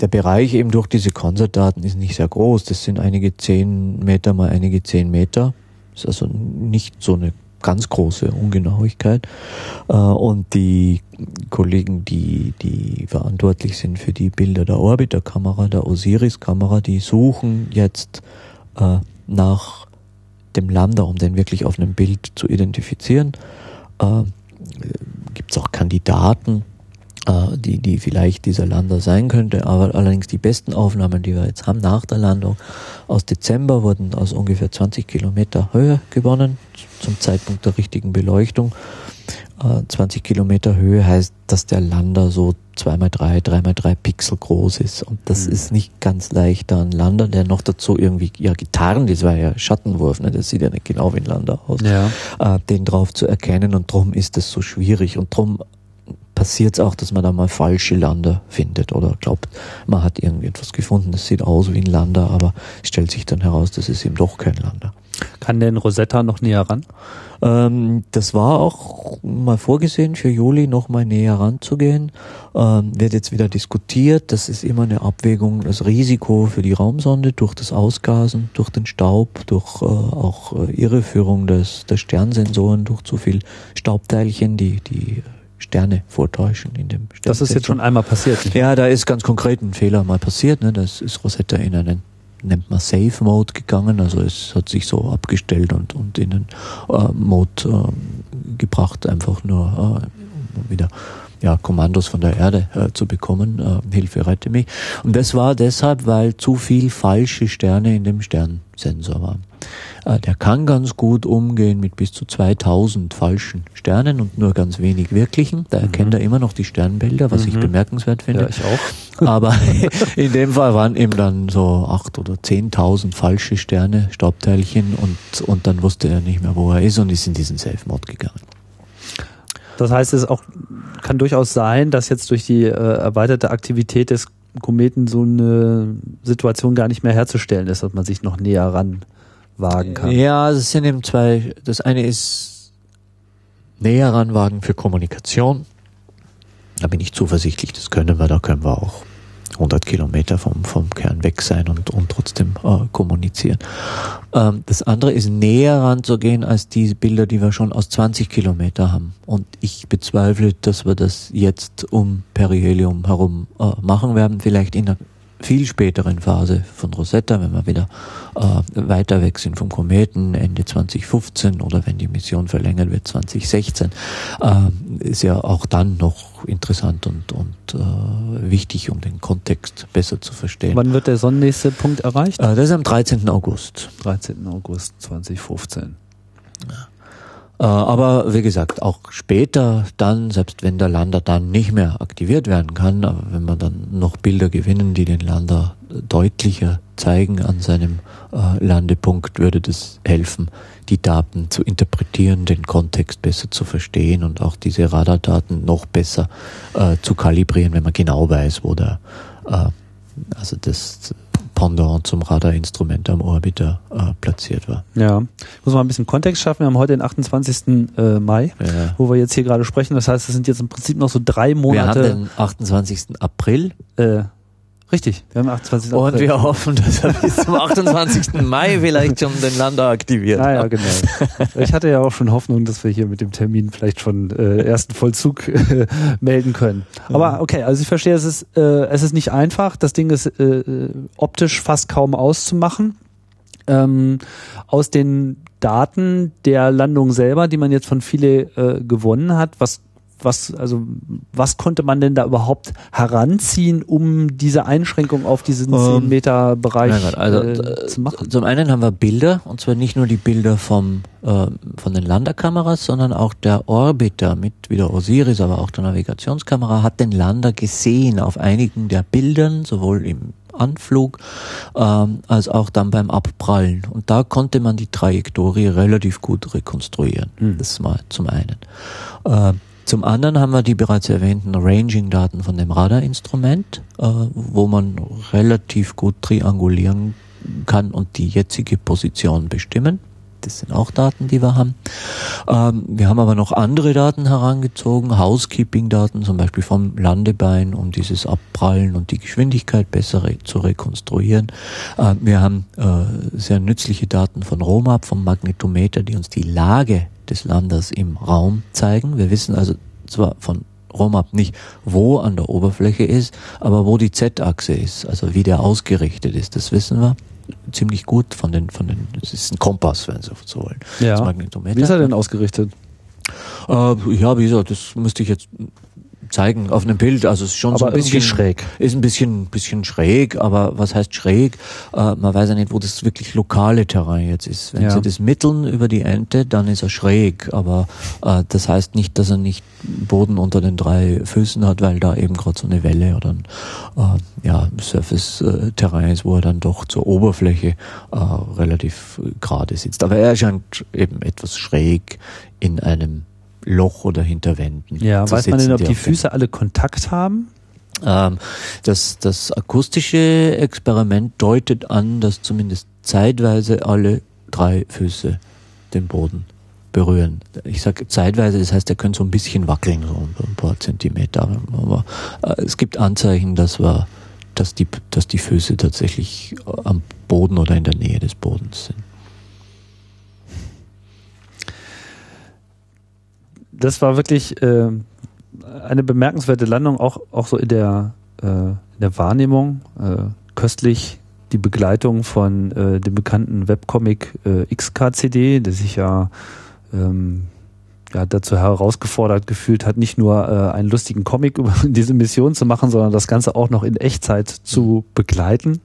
Speaker 2: der Bereich eben durch diese Konzertdaten ist nicht sehr groß. Das sind einige zehn Meter mal einige zehn Meter. Das ist also nicht so eine ganz große Ungenauigkeit. Äh, und die Kollegen, die, die verantwortlich sind für die Bilder der Orbiterkamera, der Osiris-Kamera, die suchen jetzt äh, nach dem Lander, um den wirklich auf einem Bild zu identifizieren. Äh, Gibt es auch Kandidaten, äh, die, die vielleicht dieser Lander sein könnte. Aber allerdings die besten Aufnahmen, die wir jetzt haben nach der Landung aus Dezember, wurden aus ungefähr 20 Kilometer Höhe gewonnen, zum Zeitpunkt der richtigen Beleuchtung. 20 äh, Kilometer Höhe heißt, dass der Lander so 2x3, 3x3 Pixel groß ist. Und das mhm. ist nicht ganz leicht, da ein Lander, der noch dazu irgendwie, ja, Gitarren, das war ja Schattenwurf, ne? das sieht ja nicht genau wie ein Lander aus, ja. äh, den drauf zu erkennen. Und darum ist es so schwierig. Und darum passiert es auch, dass man da mal falsche Lander findet oder glaubt, man hat irgendetwas gefunden, das sieht aus wie ein Lander, aber stellt sich dann heraus, das ist eben doch kein Lander.
Speaker 1: Kann denn Rosetta noch näher ran?
Speaker 2: Ähm, das war auch mal vorgesehen, für Juli noch mal näher ranzugehen. Ähm, wird jetzt wieder diskutiert. Das ist immer eine Abwägung, das Risiko für die Raumsonde durch das Ausgasen, durch den Staub, durch äh, auch äh, Irreführung des, der Sternsensoren, durch zu viel Staubteilchen, die, die Sterne vortäuschen in dem
Speaker 1: Stern. Das ist jetzt schon einmal passiert.
Speaker 2: Nicht? Ja, da ist ganz konkret ein Fehler mal passiert. Ne? Das ist Rosetta in einen nennt man Safe Mode gegangen, also es hat sich so abgestellt und, und in den äh, Mode äh, gebracht, einfach nur äh, wieder ja, Kommandos von der Erde äh, zu bekommen, äh, Hilfe, rette mich. Und das war deshalb, weil zu viel falsche Sterne in dem Sternsensor waren. Äh, der kann ganz gut umgehen mit bis zu 2000 falschen Sternen und nur ganz wenig wirklichen. Da erkennt mhm. er immer noch die Sternbilder, was mhm. ich bemerkenswert finde.
Speaker 1: Ja, ich auch.
Speaker 2: Aber in dem Fall waren eben dann so acht oder 10.000 falsche Sterne, Staubteilchen und, und dann wusste er nicht mehr, wo er ist und ist in diesen Self-Mode gegangen.
Speaker 1: Das heißt, es auch, kann durchaus sein, dass jetzt durch die äh, erweiterte Aktivität des Kometen so eine Situation gar nicht mehr herzustellen ist, dass man sich noch näher ran wagen kann.
Speaker 2: Ja, es sind eben zwei. Das eine ist näher ranwagen für Kommunikation. Da bin ich zuversichtlich, das können wir, da können wir auch 100 Kilometer vom, vom Kern weg sein und, und trotzdem äh, kommunizieren. Ähm, das andere ist näher ranzugehen als die Bilder, die wir schon aus 20 Kilometer haben. Und ich bezweifle, dass wir das jetzt um Perihelium herum äh, machen werden, vielleicht in einer viel späteren Phase von Rosetta, wenn wir wieder äh, weiter weg sind vom Kometen, Ende 2015 oder wenn die Mission verlängert wird 2016, äh, ist ja auch dann noch interessant und, und äh, wichtig, um den Kontext besser zu verstehen.
Speaker 1: Wann wird der sonnennächste Punkt erreicht?
Speaker 2: Äh, das ist am 13. August.
Speaker 1: 13. August 2015.
Speaker 2: Ja. Äh, aber wie gesagt, auch später dann, selbst wenn der Lander dann nicht mehr aktiviert werden kann, aber wenn wir dann noch Bilder gewinnen, die den Lander deutlicher zeigen an seinem äh, Landepunkt, würde das helfen, die Daten zu interpretieren, den Kontext besser zu verstehen und auch diese Radardaten noch besser äh, zu kalibrieren, wenn man genau weiß, wo der äh, also das Pendant zum Radarinstrument am Orbiter äh, platziert war.
Speaker 1: Ja, muss man ein bisschen Kontext schaffen. Wir haben heute den 28. Äh, Mai, ja. wo wir jetzt hier gerade sprechen. Das heißt, es sind jetzt im Prinzip noch so drei Monate.
Speaker 2: Wir haben den 28. April.
Speaker 1: Äh, Richtig,
Speaker 2: wir haben 28. April. Und wir hoffen, dass er bis zum 28. Mai vielleicht schon den Lander aktiviert.
Speaker 1: Ah, ja, genau. Ich hatte ja auch schon Hoffnung, dass wir hier mit dem Termin vielleicht schon äh, ersten Vollzug äh, melden können. Aber okay, also ich verstehe, es ist, äh, es ist nicht einfach. Das Ding ist äh, optisch fast kaum auszumachen. Ähm, aus den Daten der Landung selber, die man jetzt von viele äh, gewonnen hat, was was, also, was konnte man denn da überhaupt heranziehen, um diese Einschränkung auf diesen ähm, 10 Meter Bereich also, äh, äh, zu machen?
Speaker 2: Zum einen haben wir Bilder, und zwar nicht nur die Bilder vom, äh, von den Landerkameras, sondern auch der Orbiter mit wieder Osiris, aber auch der Navigationskamera hat den Lander gesehen auf einigen der Bildern, sowohl im Anflug ähm, als auch dann beim Abprallen. Und da konnte man die Trajektorie relativ gut rekonstruieren. Mhm. Das mal zum einen. Äh, zum anderen haben wir die bereits erwähnten Ranging-Daten von dem Radarinstrument, äh, wo man relativ gut triangulieren kann und die jetzige Position bestimmen. Das sind auch Daten, die wir haben. Ähm, wir haben aber noch andere Daten herangezogen, Housekeeping-Daten, zum Beispiel vom Landebein, um dieses Abprallen und die Geschwindigkeit besser re zu rekonstruieren. Äh, wir haben äh, sehr nützliche Daten von ROMAP, vom Magnetometer, die uns die Lage des Landes im Raum zeigen. Wir wissen also zwar von ROMAP nicht, wo an der Oberfläche ist, aber wo die Z-Achse ist, also wie der ausgerichtet ist, das wissen wir ziemlich gut von den, von den, es ist ein Kompass, wenn Sie so wollen.
Speaker 1: Ja. Wie ist er denn ausgerichtet?
Speaker 2: Äh, ja, wie gesagt, das müsste ich jetzt zeigen auf einem Bild. Also es ist schon
Speaker 1: aber
Speaker 2: so ein bisschen
Speaker 1: schräg.
Speaker 2: Ist ein bisschen, bisschen schräg, aber was heißt schräg? Äh, man weiß ja nicht, wo das wirklich lokale Terrain jetzt ist. Wenn ja. Sie das mitteln über die Ente, dann ist er schräg, aber äh, das heißt nicht, dass er nicht Boden unter den drei Füßen hat, weil da eben gerade so eine Welle oder ein äh, ja, Surface-Terrain ist, wo er dann doch zur Oberfläche äh, relativ gerade sitzt. Aber er scheint eben etwas schräg in einem Loch oder hinter Wänden.
Speaker 1: Ja, weiß man denn, ob die, die Füße alle Kontakt haben?
Speaker 2: Ähm, das, das akustische Experiment deutet an, dass zumindest zeitweise alle drei Füße den Boden berühren. Ich sage zeitweise, das heißt, er könnte so ein bisschen wackeln, so ein paar Zentimeter. Aber äh, es gibt Anzeichen, dass wir, dass die, dass die Füße tatsächlich am Boden oder in der Nähe des Bodens sind.
Speaker 1: Das war wirklich äh, eine bemerkenswerte Landung, auch, auch so in der, äh, in der Wahrnehmung. Äh, köstlich die Begleitung von äh, dem bekannten Webcomic äh, XKCD, der sich ja ähm, ja, dazu herausgefordert gefühlt hat, nicht nur äh, einen lustigen Comic über diese Mission zu machen, sondern das Ganze auch noch in Echtzeit zu begleiten.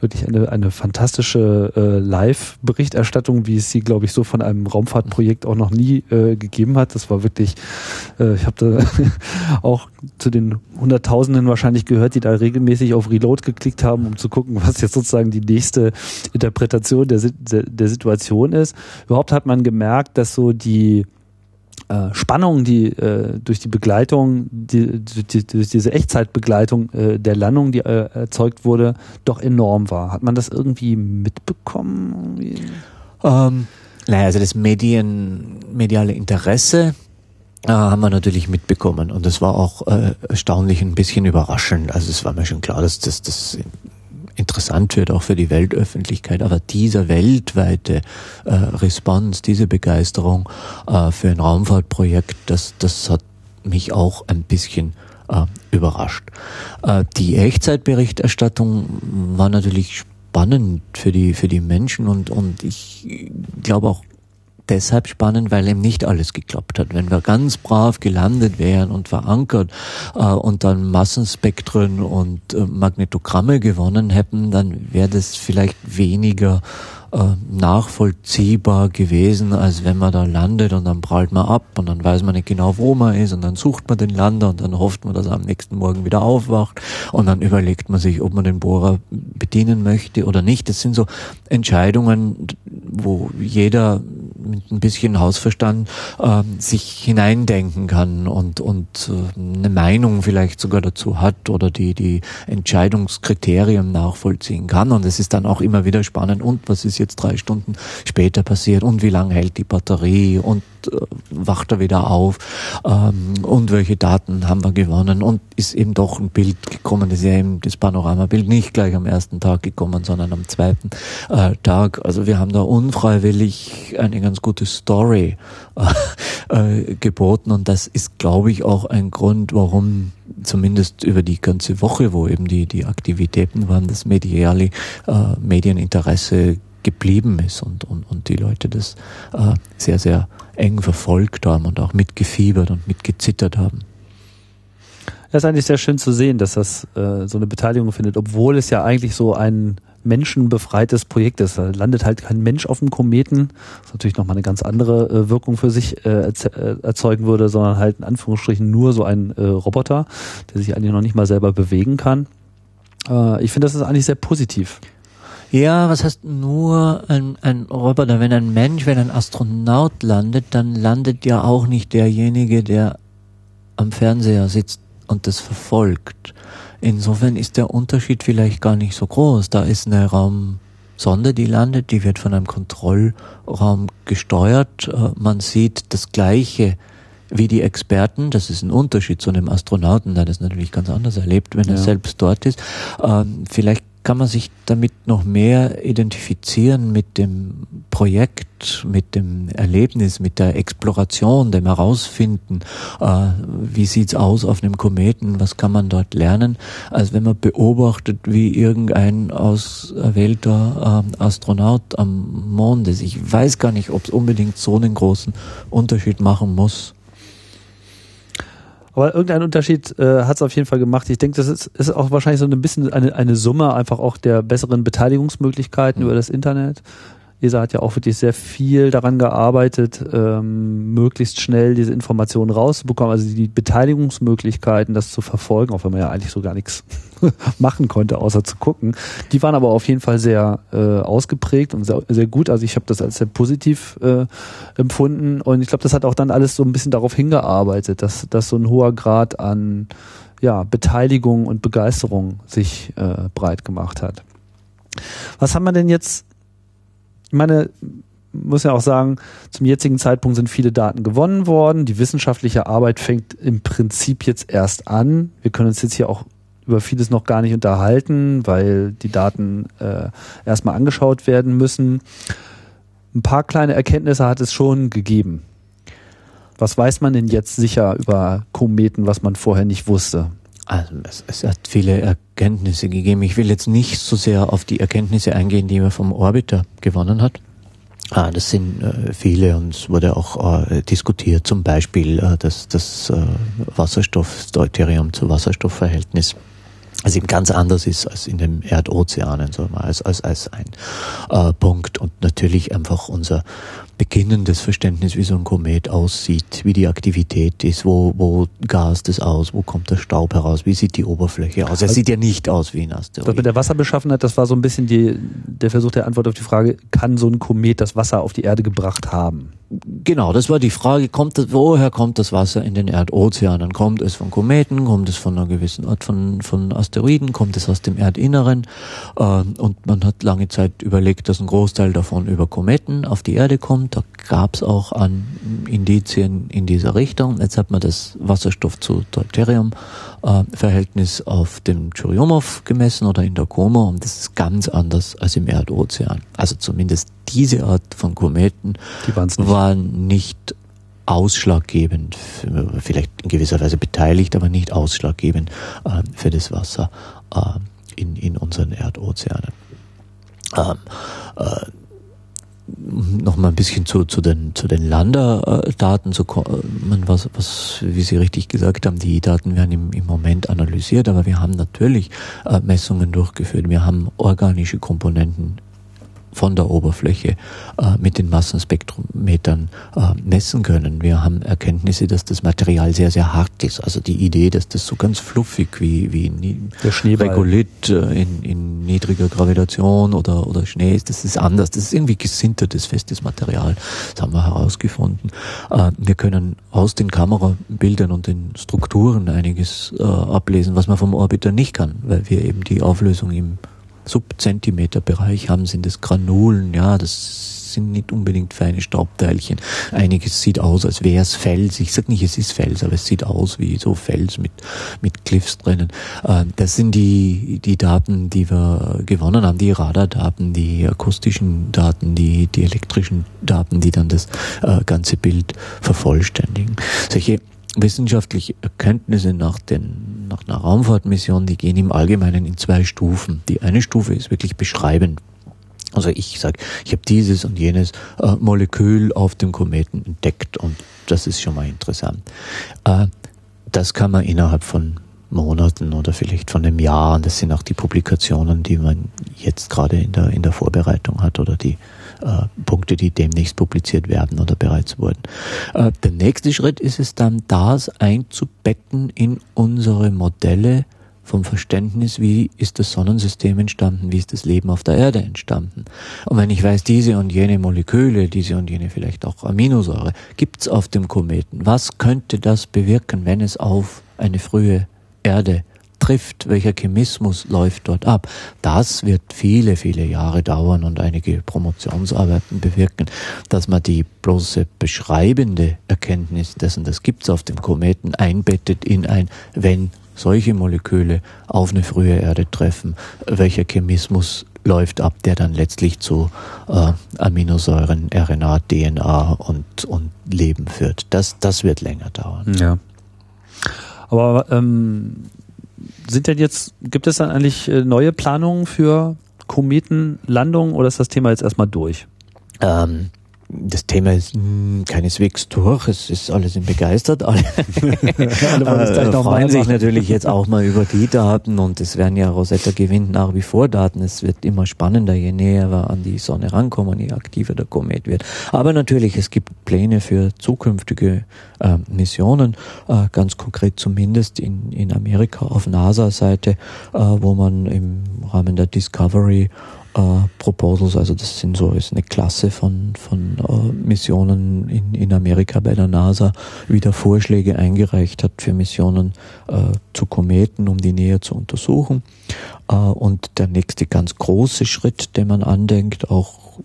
Speaker 1: Wirklich eine, eine fantastische äh, Live-Berichterstattung, wie es sie, glaube ich, so von einem Raumfahrtprojekt auch noch nie äh, gegeben hat. Das war wirklich, äh, ich habe da auch zu den Hunderttausenden wahrscheinlich gehört, die da regelmäßig auf Reload geklickt haben, um zu gucken, was jetzt sozusagen die nächste Interpretation der, der, der Situation ist. Überhaupt hat man gemerkt, dass so die äh, Spannung, die äh, durch die Begleitung, die, die, durch diese Echtzeitbegleitung äh, der Landung, die äh, erzeugt wurde, doch enorm war. Hat man das irgendwie mitbekommen?
Speaker 2: Ähm, naja, also das Medien, mediale Interesse äh, haben wir natürlich mitbekommen und das war auch äh, erstaunlich ein bisschen überraschend. Also es war mir schon klar, dass das, das interessant wird, auch für die Weltöffentlichkeit. Aber dieser weltweite äh, Response, diese Begeisterung äh, für ein Raumfahrtprojekt, das, das hat mich auch ein bisschen äh, überrascht. Äh, die Echtzeitberichterstattung war natürlich spannend für die, für die Menschen und, und ich glaube auch deshalb spannend, weil eben nicht alles geklappt hat. Wenn wir ganz brav gelandet wären und verankert äh, und dann Massenspektren und äh, Magnetogramme gewonnen hätten, dann wäre das vielleicht weniger äh, nachvollziehbar gewesen, als wenn man da landet und dann prallt man ab und dann weiß man nicht genau, wo man ist und dann sucht man den Lander und dann hofft man, dass er am nächsten Morgen wieder aufwacht und dann überlegt man sich, ob man den Bohrer bedienen möchte oder nicht. Das sind so Entscheidungen, wo jeder mit ein bisschen Hausverstand äh, sich hineindenken kann und, und äh, eine Meinung vielleicht sogar dazu hat oder die, die Entscheidungskriterien nachvollziehen kann. Und es ist dann auch immer wieder spannend, und was ist jetzt drei Stunden später passiert und wie lange hält die Batterie und äh, wacht er wieder auf ähm, und welche Daten haben wir gewonnen und ist eben doch ein Bild gekommen, das ist ja eben das Panoramabild nicht gleich am ersten Tag gekommen, sondern am zweiten äh, Tag. Also wir haben da unfreiwillig eine ganz gute Story äh, äh, geboten und das ist, glaube ich, auch ein Grund, warum zumindest über die ganze Woche, wo eben die, die Aktivitäten waren, das mediale äh, Medieninteresse geblieben ist und, und, und die Leute das äh, sehr, sehr eng verfolgt haben und auch mitgefiebert und mitgezittert haben.
Speaker 1: Das ist eigentlich sehr schön zu sehen, dass das äh, so eine Beteiligung findet, obwohl es ja eigentlich so ein menschenbefreites Projekt ist. Da landet halt kein Mensch auf dem Kometen, was natürlich nochmal eine ganz andere äh, Wirkung für sich äh, äh, erzeugen würde, sondern halt in Anführungsstrichen nur so ein äh, Roboter, der sich eigentlich noch nicht mal selber bewegen kann. Äh, ich finde, das ist eigentlich sehr positiv.
Speaker 2: Ja, was heißt nur ein, ein Roboter? Wenn ein Mensch, wenn ein Astronaut landet, dann landet ja auch nicht derjenige, der am Fernseher sitzt und das verfolgt. Insofern ist der Unterschied vielleicht gar nicht so groß. Da ist eine Raumsonde, die landet, die wird von einem Kontrollraum gesteuert. Äh, man sieht das Gleiche wie die Experten. Das ist ein Unterschied zu einem Astronauten, der das natürlich ganz anders erlebt, wenn ja. er selbst dort ist. Ähm, vielleicht kann man sich damit noch mehr identifizieren mit dem Projekt, mit dem Erlebnis, mit der Exploration, dem Herausfinden, äh, wie sieht's aus auf einem Kometen, was kann man dort lernen, als wenn man beobachtet, wie irgendein auserwählter äh, Astronaut am Mond ist. Ich weiß gar nicht, ob es unbedingt so einen großen Unterschied machen muss.
Speaker 1: Aber irgendeinen Unterschied äh, hat es auf jeden Fall gemacht. Ich denke, das ist, ist auch wahrscheinlich so ein bisschen eine, eine Summe einfach auch der besseren Beteiligungsmöglichkeiten mhm. über das Internet. ESA hat ja auch wirklich sehr viel daran gearbeitet, ähm, möglichst schnell diese Informationen rauszubekommen, also die Beteiligungsmöglichkeiten, das zu verfolgen, auch wenn man ja eigentlich so gar nichts machen konnte, außer zu gucken. Die waren aber auf jeden Fall sehr äh, ausgeprägt und sehr, sehr gut. Also ich habe das als sehr positiv äh, empfunden und ich glaube, das hat auch dann alles so ein bisschen darauf hingearbeitet, dass, dass so ein hoher Grad an ja, Beteiligung und Begeisterung sich äh, breit gemacht hat. Was haben wir denn jetzt ich meine, muss ja auch sagen, zum jetzigen Zeitpunkt sind viele Daten gewonnen worden. Die wissenschaftliche Arbeit fängt im Prinzip jetzt erst an. Wir können uns jetzt hier auch über vieles noch gar nicht unterhalten, weil die Daten äh, erstmal angeschaut werden müssen. Ein paar kleine Erkenntnisse hat es schon gegeben. Was weiß man denn jetzt sicher über Kometen, was man vorher nicht wusste?
Speaker 2: Also es, es, hat viele Erkenntnisse gegeben. Ich will jetzt nicht so sehr auf die Erkenntnisse eingehen, die man vom Orbiter gewonnen hat. Ah, das sind äh, viele und es wurde auch äh, diskutiert, zum Beispiel äh, das, das äh, Wasserstoff, das Deuterium zu Wasserstoffverhältnis also eben ganz anders ist als in den Erdozeanen, so mal als, als, als ein äh, Punkt und natürlich einfach unser beginnendes Verständnis, wie so ein Komet aussieht, wie die Aktivität ist, wo, wo gast es aus, wo kommt der Staub heraus, wie sieht die Oberfläche aus. Er also, sieht ja nicht aus wie ein Asteroid.
Speaker 1: Das mit der Wasserbeschaffenheit, das war so ein bisschen die, der Versuch der Antwort auf die Frage, kann so ein Komet das Wasser auf die Erde gebracht haben?
Speaker 2: Genau, das war die Frage, kommt das, woher kommt das Wasser in den Erdozeanen? Kommt es von Kometen, kommt es von einer gewissen Art von, von Asteroiden, kommt es aus dem Erdinneren äh, und man hat lange Zeit überlegt, dass ein Großteil davon über Kometen auf die Erde kommt. Da gab es auch an Indizien in dieser Richtung. Jetzt hat man das Wasserstoff zu Deuterium äh, Verhältnis auf dem Churyumov gemessen oder in der Koma und das ist ganz anders als im Erdozean. Also zumindest diese Art von Kometen
Speaker 1: Die nicht.
Speaker 2: Waren nicht ausschlaggebend, vielleicht in gewisser Weise beteiligt, aber nicht ausschlaggebend äh, für das Wasser äh, in, unseren Erdozeanen. Ähm, äh, noch mal ein bisschen zu, zu den, zu den Landerdaten zu kommen, was, was, wie Sie richtig gesagt haben, die Daten werden im, im Moment analysiert, aber wir haben natürlich äh, Messungen durchgeführt. Wir haben organische Komponenten von der Oberfläche äh, mit den Massenspektrometern äh, messen können. Wir haben Erkenntnisse, dass das Material sehr, sehr hart ist. Also die Idee, dass das so ganz fluffig wie, wie Regolith äh, in, in niedriger Gravitation oder, oder Schnee ist, das ist anders. Das ist irgendwie gesintertes, festes Material. Das haben wir herausgefunden. Äh, wir können aus den Kamerabildern und den Strukturen einiges äh, ablesen, was man vom Orbiter nicht kann, weil wir eben die Auflösung im Subzentimeterbereich haben, sind es Granulen, ja, das sind nicht unbedingt feine Staubteilchen. Einiges sieht aus, als wäre es Fels. Ich sag nicht, es ist Fels, aber es sieht aus wie so Fels mit, mit Cliffs drinnen. Äh, das sind die, die Daten, die wir gewonnen haben, die Radardaten, die akustischen Daten, die, die elektrischen Daten, die dann das äh, ganze Bild vervollständigen. Solche wissenschaftliche Erkenntnisse nach, den, nach einer Raumfahrtmission, die gehen im Allgemeinen in zwei Stufen. Die eine Stufe ist wirklich beschreibend. Also ich sage, ich habe dieses und jenes äh, Molekül auf dem Kometen entdeckt und das ist schon mal interessant. Äh, das kann man innerhalb von Monaten oder vielleicht von einem Jahr, und das sind auch die Publikationen, die man jetzt gerade in der, in der Vorbereitung hat oder die äh, Punkte, die demnächst publiziert werden oder bereits wurden. Äh, der nächste Schritt ist es dann, das einzubetten in unsere Modelle vom Verständnis, wie ist das Sonnensystem entstanden, wie ist das Leben auf der Erde entstanden. Und wenn ich weiß, diese und jene Moleküle, diese und jene vielleicht auch Aminosäure, gibt's auf dem Kometen, was könnte das bewirken, wenn es auf eine frühe Erde trifft, welcher Chemismus läuft dort ab. Das wird viele, viele Jahre dauern und einige Promotionsarbeiten bewirken, dass man die bloße beschreibende Erkenntnis dessen, das gibt's auf dem Kometen, einbettet in ein, wenn solche Moleküle auf eine frühe Erde treffen, welcher Chemismus läuft ab, der dann letztlich zu äh, Aminosäuren, RNA, DNA und, und Leben führt. Das, das wird länger dauern.
Speaker 1: Ja. Aber ähm, sind denn jetzt, gibt es dann eigentlich äh, neue Planungen für Kometenlandungen oder ist das Thema jetzt erstmal durch?
Speaker 2: Ähm, das Thema ist mh, hm, keineswegs durch, es ist alles in begeistert. Alle, Alle äh, freuen sich natürlich jetzt auch mal über die Daten und es werden ja Rosetta gewinnt nach wie vor Daten. Es wird immer spannender, je näher wir an die Sonne rankommen, je aktiver der Komet wird. Aber natürlich, es gibt Pläne für zukünftige äh, Missionen, äh, ganz konkret zumindest in, in Amerika auf NASA-Seite, äh, wo man im Rahmen der Discovery äh, Proposals, also das sind so ist eine Klasse von, von äh, Missionen in, in Amerika bei der NASA, wieder Vorschläge eingereicht hat für Missionen äh, zu Kometen, um die näher zu untersuchen. Äh, und der nächste ganz große Schritt, den man andenkt, auch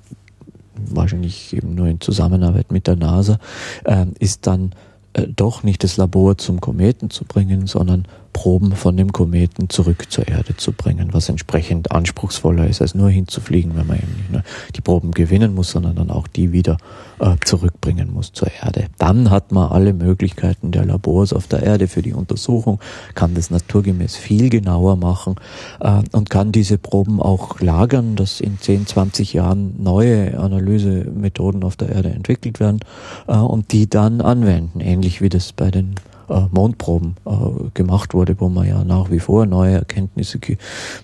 Speaker 2: wahrscheinlich eben nur in Zusammenarbeit mit der NASA, äh, ist dann äh, doch nicht das Labor zum Kometen zu bringen, sondern Proben von dem Kometen zurück zur Erde zu bringen, was entsprechend anspruchsvoller ist, als nur hinzufliegen, wenn man eben nicht nur die Proben gewinnen muss, sondern dann auch die wieder äh, zurückbringen muss zur Erde. Dann hat man alle Möglichkeiten der Labors auf der Erde für die Untersuchung, kann das naturgemäß viel genauer machen äh, und kann diese Proben auch lagern, dass in 10, 20 Jahren neue Analysemethoden auf der Erde entwickelt werden äh, und die dann anwenden, ähnlich wie das bei den äh, Mondproben äh, gemacht wurde, wo man ja nach wie vor neue Erkenntnisse ge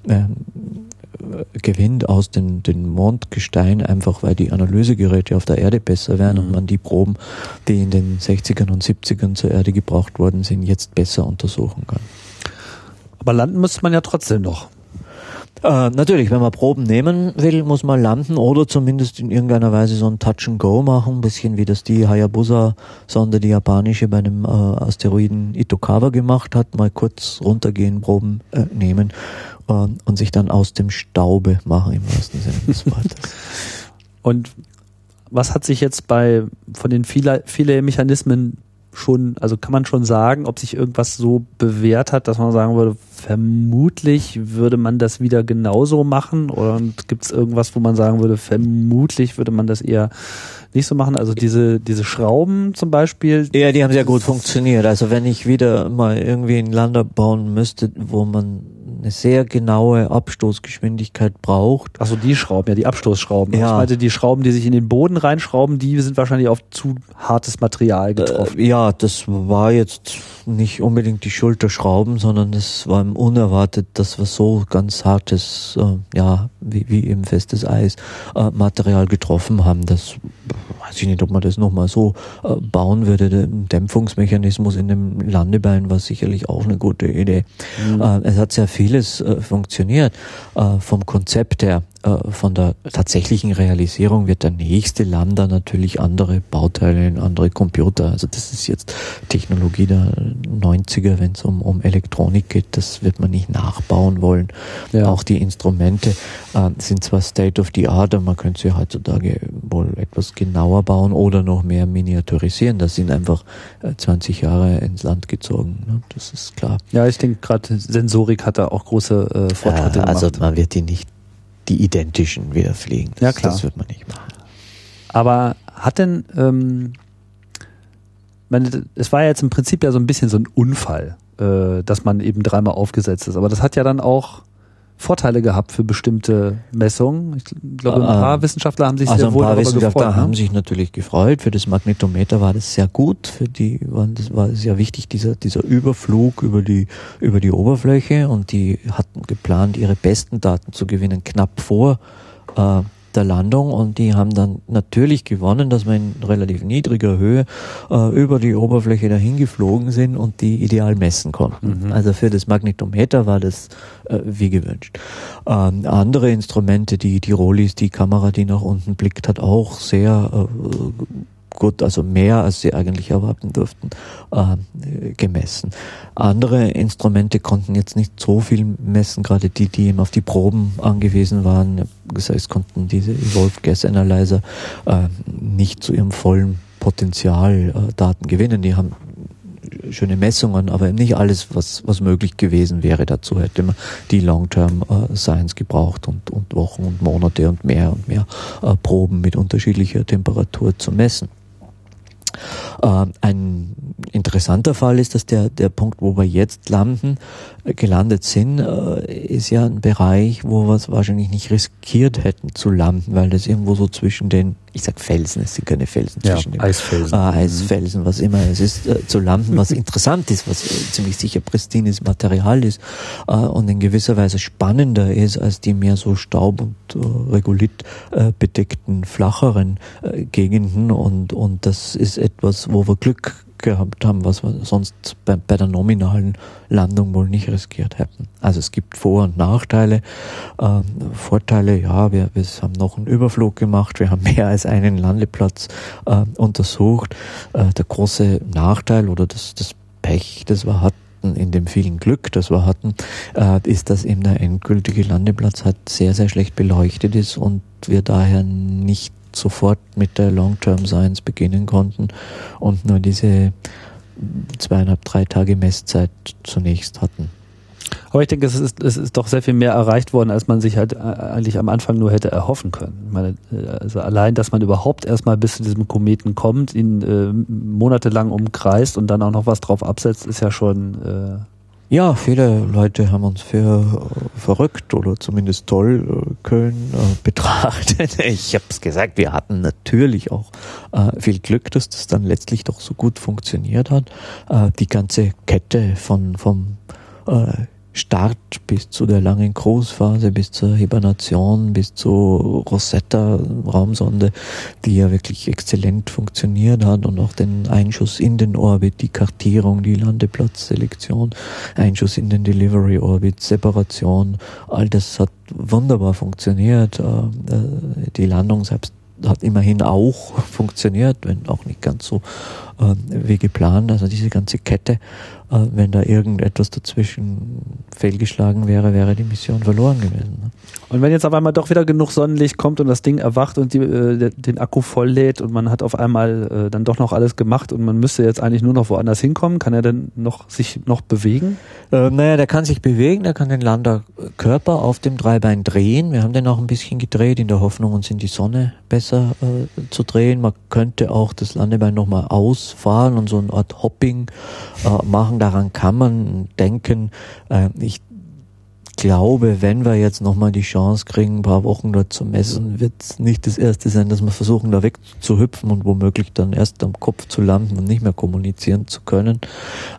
Speaker 2: äh, gewinnt aus den, den Mondgestein, einfach weil die Analysegeräte auf der Erde besser werden mhm. und man die Proben, die in den 60ern und 70ern zur Erde gebraucht worden sind, jetzt besser untersuchen kann.
Speaker 1: Aber landen müsste man ja trotzdem noch.
Speaker 2: Äh, natürlich, wenn man Proben nehmen will, muss man landen oder zumindest in irgendeiner Weise so ein Touch and Go machen, ein bisschen wie das die Hayabusa-Sonde, die japanische, bei einem äh, Asteroiden Itokawa gemacht hat, mal kurz runtergehen, Proben äh, nehmen äh, und sich dann aus dem Staube machen, im wahrsten Sinne des Wortes.
Speaker 1: und was hat sich jetzt bei von den vielen viele Mechanismen schon, also kann man schon sagen, ob sich irgendwas so bewährt hat, dass man sagen würde, vermutlich würde man das wieder genauso machen oder gibt es irgendwas, wo man sagen würde, vermutlich würde man das eher nicht so machen. Also diese, diese Schrauben zum Beispiel.
Speaker 2: Ja, die haben sehr gut funktioniert. Also wenn ich wieder mal irgendwie einen Lander bauen müsste, wo man eine sehr genaue Abstoßgeschwindigkeit braucht.
Speaker 1: Also die Schrauben, ja, die Abstoßschrauben. Ja. Ich meinte, die Schrauben, die sich in den Boden reinschrauben, die sind wahrscheinlich auf zu hartes Material getroffen.
Speaker 2: Äh, ja, das war jetzt nicht unbedingt die Schuld der Schrauben, sondern es war unerwartet, dass wir so ganz hartes, äh, ja, wie, wie eben festes Eis, äh, Material getroffen haben. Das weiß ich nicht, ob man das nochmal so äh, bauen würde. Der Dämpfungsmechanismus in dem Landebein war sicherlich auch eine gute Idee. Mhm. Äh, es hat sehr vieles äh, funktioniert äh, vom Konzept her. Äh, von der tatsächlichen Realisierung wird der nächste Lander natürlich andere Bauteile, andere Computer. Also das ist jetzt Technologie der 90er, wenn es um, um Elektronik geht. Das wird man nicht nachbauen wollen. Ja. Auch die Instrumente äh, sind zwar State of the Art, aber man könnte sie heutzutage wohl etwas genauer bauen oder noch mehr miniaturisieren. Das sind einfach äh, 20 Jahre ins Land gezogen. Ne? Das ist klar.
Speaker 1: Ja, ich denke gerade Sensorik hat da auch große äh, Fortschritte
Speaker 2: äh, also gemacht. Also man wird die nicht die identischen wieder fliegen.
Speaker 1: Das, ja, klar.
Speaker 2: Das wird man nicht machen.
Speaker 1: Aber hat denn, ähm, meine, es war ja jetzt im Prinzip ja so ein bisschen so ein Unfall, äh, dass man eben dreimal aufgesetzt ist. Aber das hat ja dann auch Vorteile gehabt für bestimmte Messungen. Ich glaube, ein paar äh, Wissenschaftler haben sich
Speaker 2: also
Speaker 1: sehr wohl
Speaker 2: ein paar Wissenschaftler
Speaker 1: gefreut,
Speaker 2: ne? haben sich natürlich gefreut. Für das Magnetometer war das sehr gut. Für die war das war sehr wichtig dieser dieser Überflug über die über die Oberfläche und die hatten geplant, ihre besten Daten zu gewinnen knapp vor äh, der Landung und die haben dann natürlich gewonnen, dass wir in relativ niedriger Höhe äh, über die Oberfläche dahin geflogen sind und die ideal messen konnten. Mhm. Also für das Magnetometer war das äh, wie gewünscht. Ähm, andere Instrumente, die die Rollis, die Kamera, die nach unten blickt, hat auch sehr äh, gut, also mehr als sie eigentlich erwarten durften, äh, gemessen. Andere Instrumente konnten jetzt nicht so viel messen, gerade die, die eben auf die Proben angewiesen waren. Das heißt, konnten diese Evolved Gas Analyzer äh, nicht zu ihrem vollen Potenzial äh, Daten gewinnen. Die haben schöne Messungen, aber eben nicht alles, was, was möglich gewesen wäre. Dazu hätte man die Long-Term äh, Science gebraucht und, und Wochen und Monate und mehr und mehr äh, Proben mit unterschiedlicher Temperatur zu messen. Äh, ein interessanter Fall ist, dass der, der Punkt, wo wir jetzt landen, äh, gelandet sind, äh, ist ja ein Bereich, wo wir es wahrscheinlich nicht riskiert hätten zu landen, weil das irgendwo so zwischen den ich sag Felsen, es sind keine Felsen
Speaker 1: ja, zwischen den
Speaker 2: Eisfelsen. Äh, Eisfelsen, was immer es ist, äh, zu landen, was interessant ist, was äh, ziemlich sicher pristines Material ist und in gewisser Weise spannender ist als die mehr so Staub und Regolith bedeckten flacheren Gegenden und und das ist etwas, wo wir Glück gehabt haben, was wir sonst bei, bei, der nominalen Landung wohl nicht riskiert hätten. Also es gibt Vor- und Nachteile. Ähm, Vorteile, ja, wir, wir haben noch einen Überflug gemacht, wir haben mehr als einen Landeplatz äh, untersucht. Äh, der große Nachteil oder das, das Pech, das wir hatten, in dem vielen Glück, das wir hatten, äh, ist, dass eben der endgültige Landeplatz halt sehr, sehr schlecht beleuchtet ist und wir daher nicht sofort mit der Long-Term Science beginnen konnten und nur diese zweieinhalb, drei Tage Messzeit zunächst hatten.
Speaker 1: Aber ich denke, es ist, es ist doch sehr viel mehr erreicht worden, als man sich halt äh, eigentlich am Anfang nur hätte erhoffen können. Ich meine, äh, also allein, dass man überhaupt erstmal bis zu diesem Kometen kommt, ihn äh, monatelang umkreist und dann auch noch was drauf absetzt, ist ja schon äh,
Speaker 2: ja, viele Leute haben uns für äh, verrückt oder zumindest toll äh, Köln äh, betrachtet. Ich habe es gesagt, wir hatten natürlich auch viel Glück, dass das dann letztlich doch so gut funktioniert hat. Die ganze Kette von vom Start bis zu der langen Großphase, bis zur Hibernation, bis zur Rosetta-Raumsonde, die ja wirklich exzellent funktioniert hat und auch den Einschuss in den Orbit, die Kartierung, die Landeplatzselektion, Einschuss in den Delivery Orbit, Separation, all das hat wunderbar funktioniert. Äh, äh, die Landung selbst hat immerhin auch funktioniert, wenn auch nicht ganz so äh, wie geplant. Also diese ganze Kette, äh, wenn da irgendetwas dazwischen fehlgeschlagen wäre, wäre die Mission verloren gewesen. Ne?
Speaker 1: Und wenn jetzt auf einmal doch wieder genug Sonnenlicht kommt und das Ding erwacht und die, äh, den Akku voll lädt und man hat auf einmal äh, dann doch noch alles gemacht und man müsste jetzt eigentlich nur noch woanders hinkommen, kann er denn noch sich noch bewegen?
Speaker 2: Äh, naja, der kann sich bewegen, der kann den Landerkörper auf dem Dreibein drehen. Wir haben den auch ein bisschen gedreht in der Hoffnung, uns in die Sonne besser äh, zu drehen. Man könnte auch das Landebein nochmal ausfahren und so eine Art Hopping äh, machen. Daran kann man denken. Äh, ich glaube, wenn wir jetzt nochmal die Chance kriegen, ein paar Wochen dort zu messen, wird es nicht das erste sein, dass wir versuchen, da wegzuhüpfen und womöglich dann erst am Kopf zu landen und nicht mehr kommunizieren zu können.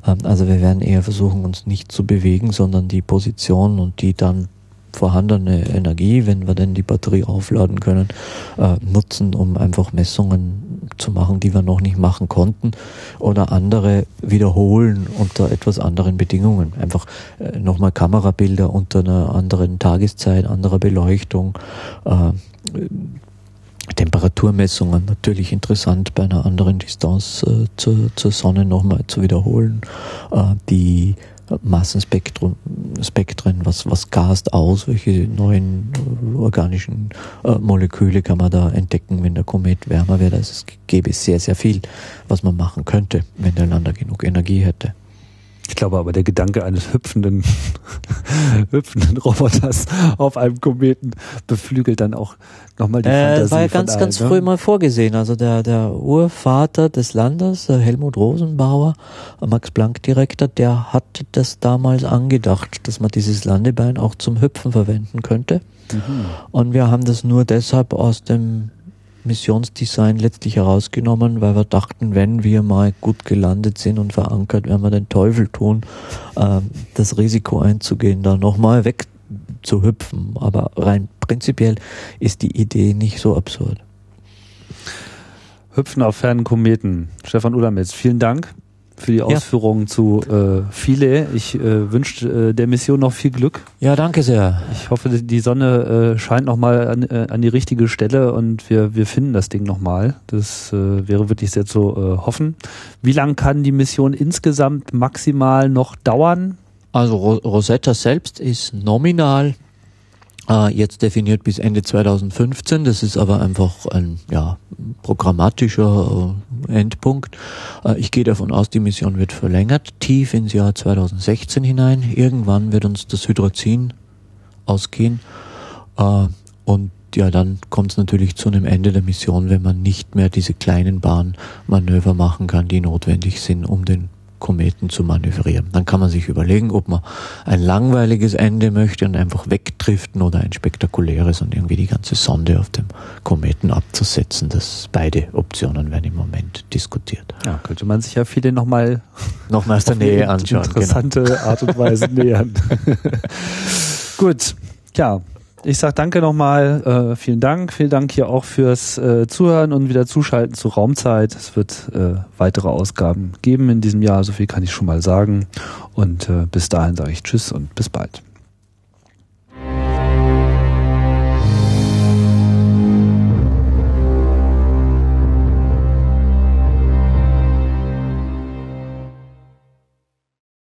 Speaker 2: Ähm, also wir werden eher versuchen, uns nicht zu bewegen, sondern die Position und die dann vorhandene Energie, wenn wir denn die Batterie aufladen können, äh, nutzen, um einfach Messungen zu machen, die wir noch nicht machen konnten oder andere wiederholen unter etwas anderen Bedingungen. Einfach äh, nochmal Kamerabilder unter einer anderen Tageszeit, anderer Beleuchtung, äh, Temperaturmessungen natürlich interessant bei einer anderen Distanz äh, zur, zur Sonne nochmal zu wiederholen. Äh, die Massenspektren, Spektren, was, was gast aus, welche neuen organischen äh, Moleküle kann man da entdecken, wenn der Komet wärmer wird. Also es gäbe sehr, sehr viel, was man machen könnte, wenn der Lander genug Energie hätte.
Speaker 1: Ich glaube aber, der Gedanke eines hüpfenden, hüpfenden Roboters auf einem Kometen beflügelt dann auch nochmal die äh, Fantasie.
Speaker 2: War ja ganz, allen, ganz ne? früh mal vorgesehen. Also der, der Urvater des Landes, Helmut Rosenbauer, Max-Planck-Direktor, der hat das damals angedacht, dass man dieses Landebein auch zum Hüpfen verwenden könnte. Mhm. Und wir haben das nur deshalb aus dem Missionsdesign letztlich herausgenommen, weil wir dachten, wenn wir mal gut gelandet sind und verankert, werden wir den Teufel tun, äh, das Risiko einzugehen, da nochmal wegzuhüpfen. Aber rein prinzipiell ist die Idee nicht so absurd.
Speaker 1: Hüpfen auf fernen Kometen. Stefan Ulametz, vielen Dank für die Ausführungen ja. zu äh, Philae. Ich äh, wünsche äh, der Mission noch viel Glück.
Speaker 2: Ja, danke sehr.
Speaker 1: Ich hoffe, die Sonne äh, scheint nochmal an, äh, an die richtige Stelle und wir, wir finden das Ding nochmal. Das äh, wäre wirklich sehr zu äh, hoffen. Wie lange kann die Mission insgesamt maximal noch dauern?
Speaker 2: Also Rosetta selbst ist nominal äh, jetzt definiert bis Ende 2015. Das ist aber einfach ein ja, programmatischer äh, Endpunkt. Äh, ich gehe davon aus, die Mission wird verlängert, tief ins Jahr 2016 hinein. Irgendwann wird uns das Hydrazin ausgehen. Äh, und ja, dann kommt es natürlich zu einem Ende der Mission, wenn man nicht mehr diese kleinen Bahnmanöver machen kann, die notwendig sind, um den Kometen zu manövrieren. Dann kann man sich überlegen, ob man ein langweiliges Ende möchte und einfach wegdriften oder ein spektakuläres und irgendwie die ganze Sonde auf dem Kometen abzusetzen. Das beide Optionen werden im Moment diskutiert.
Speaker 1: Ja, könnte man sich ja viele nochmal
Speaker 2: noch mal aus der Nähe anschauen.
Speaker 1: Genau. Interessante genau. Art und Weise nähern. Gut, ja, ich sage danke nochmal, äh, vielen Dank, vielen Dank hier auch fürs äh, Zuhören und wieder Zuschalten zu Raumzeit. Es wird äh, weitere Ausgaben geben in diesem Jahr, so viel kann ich schon mal sagen. Und äh, bis dahin sage ich Tschüss und bis bald.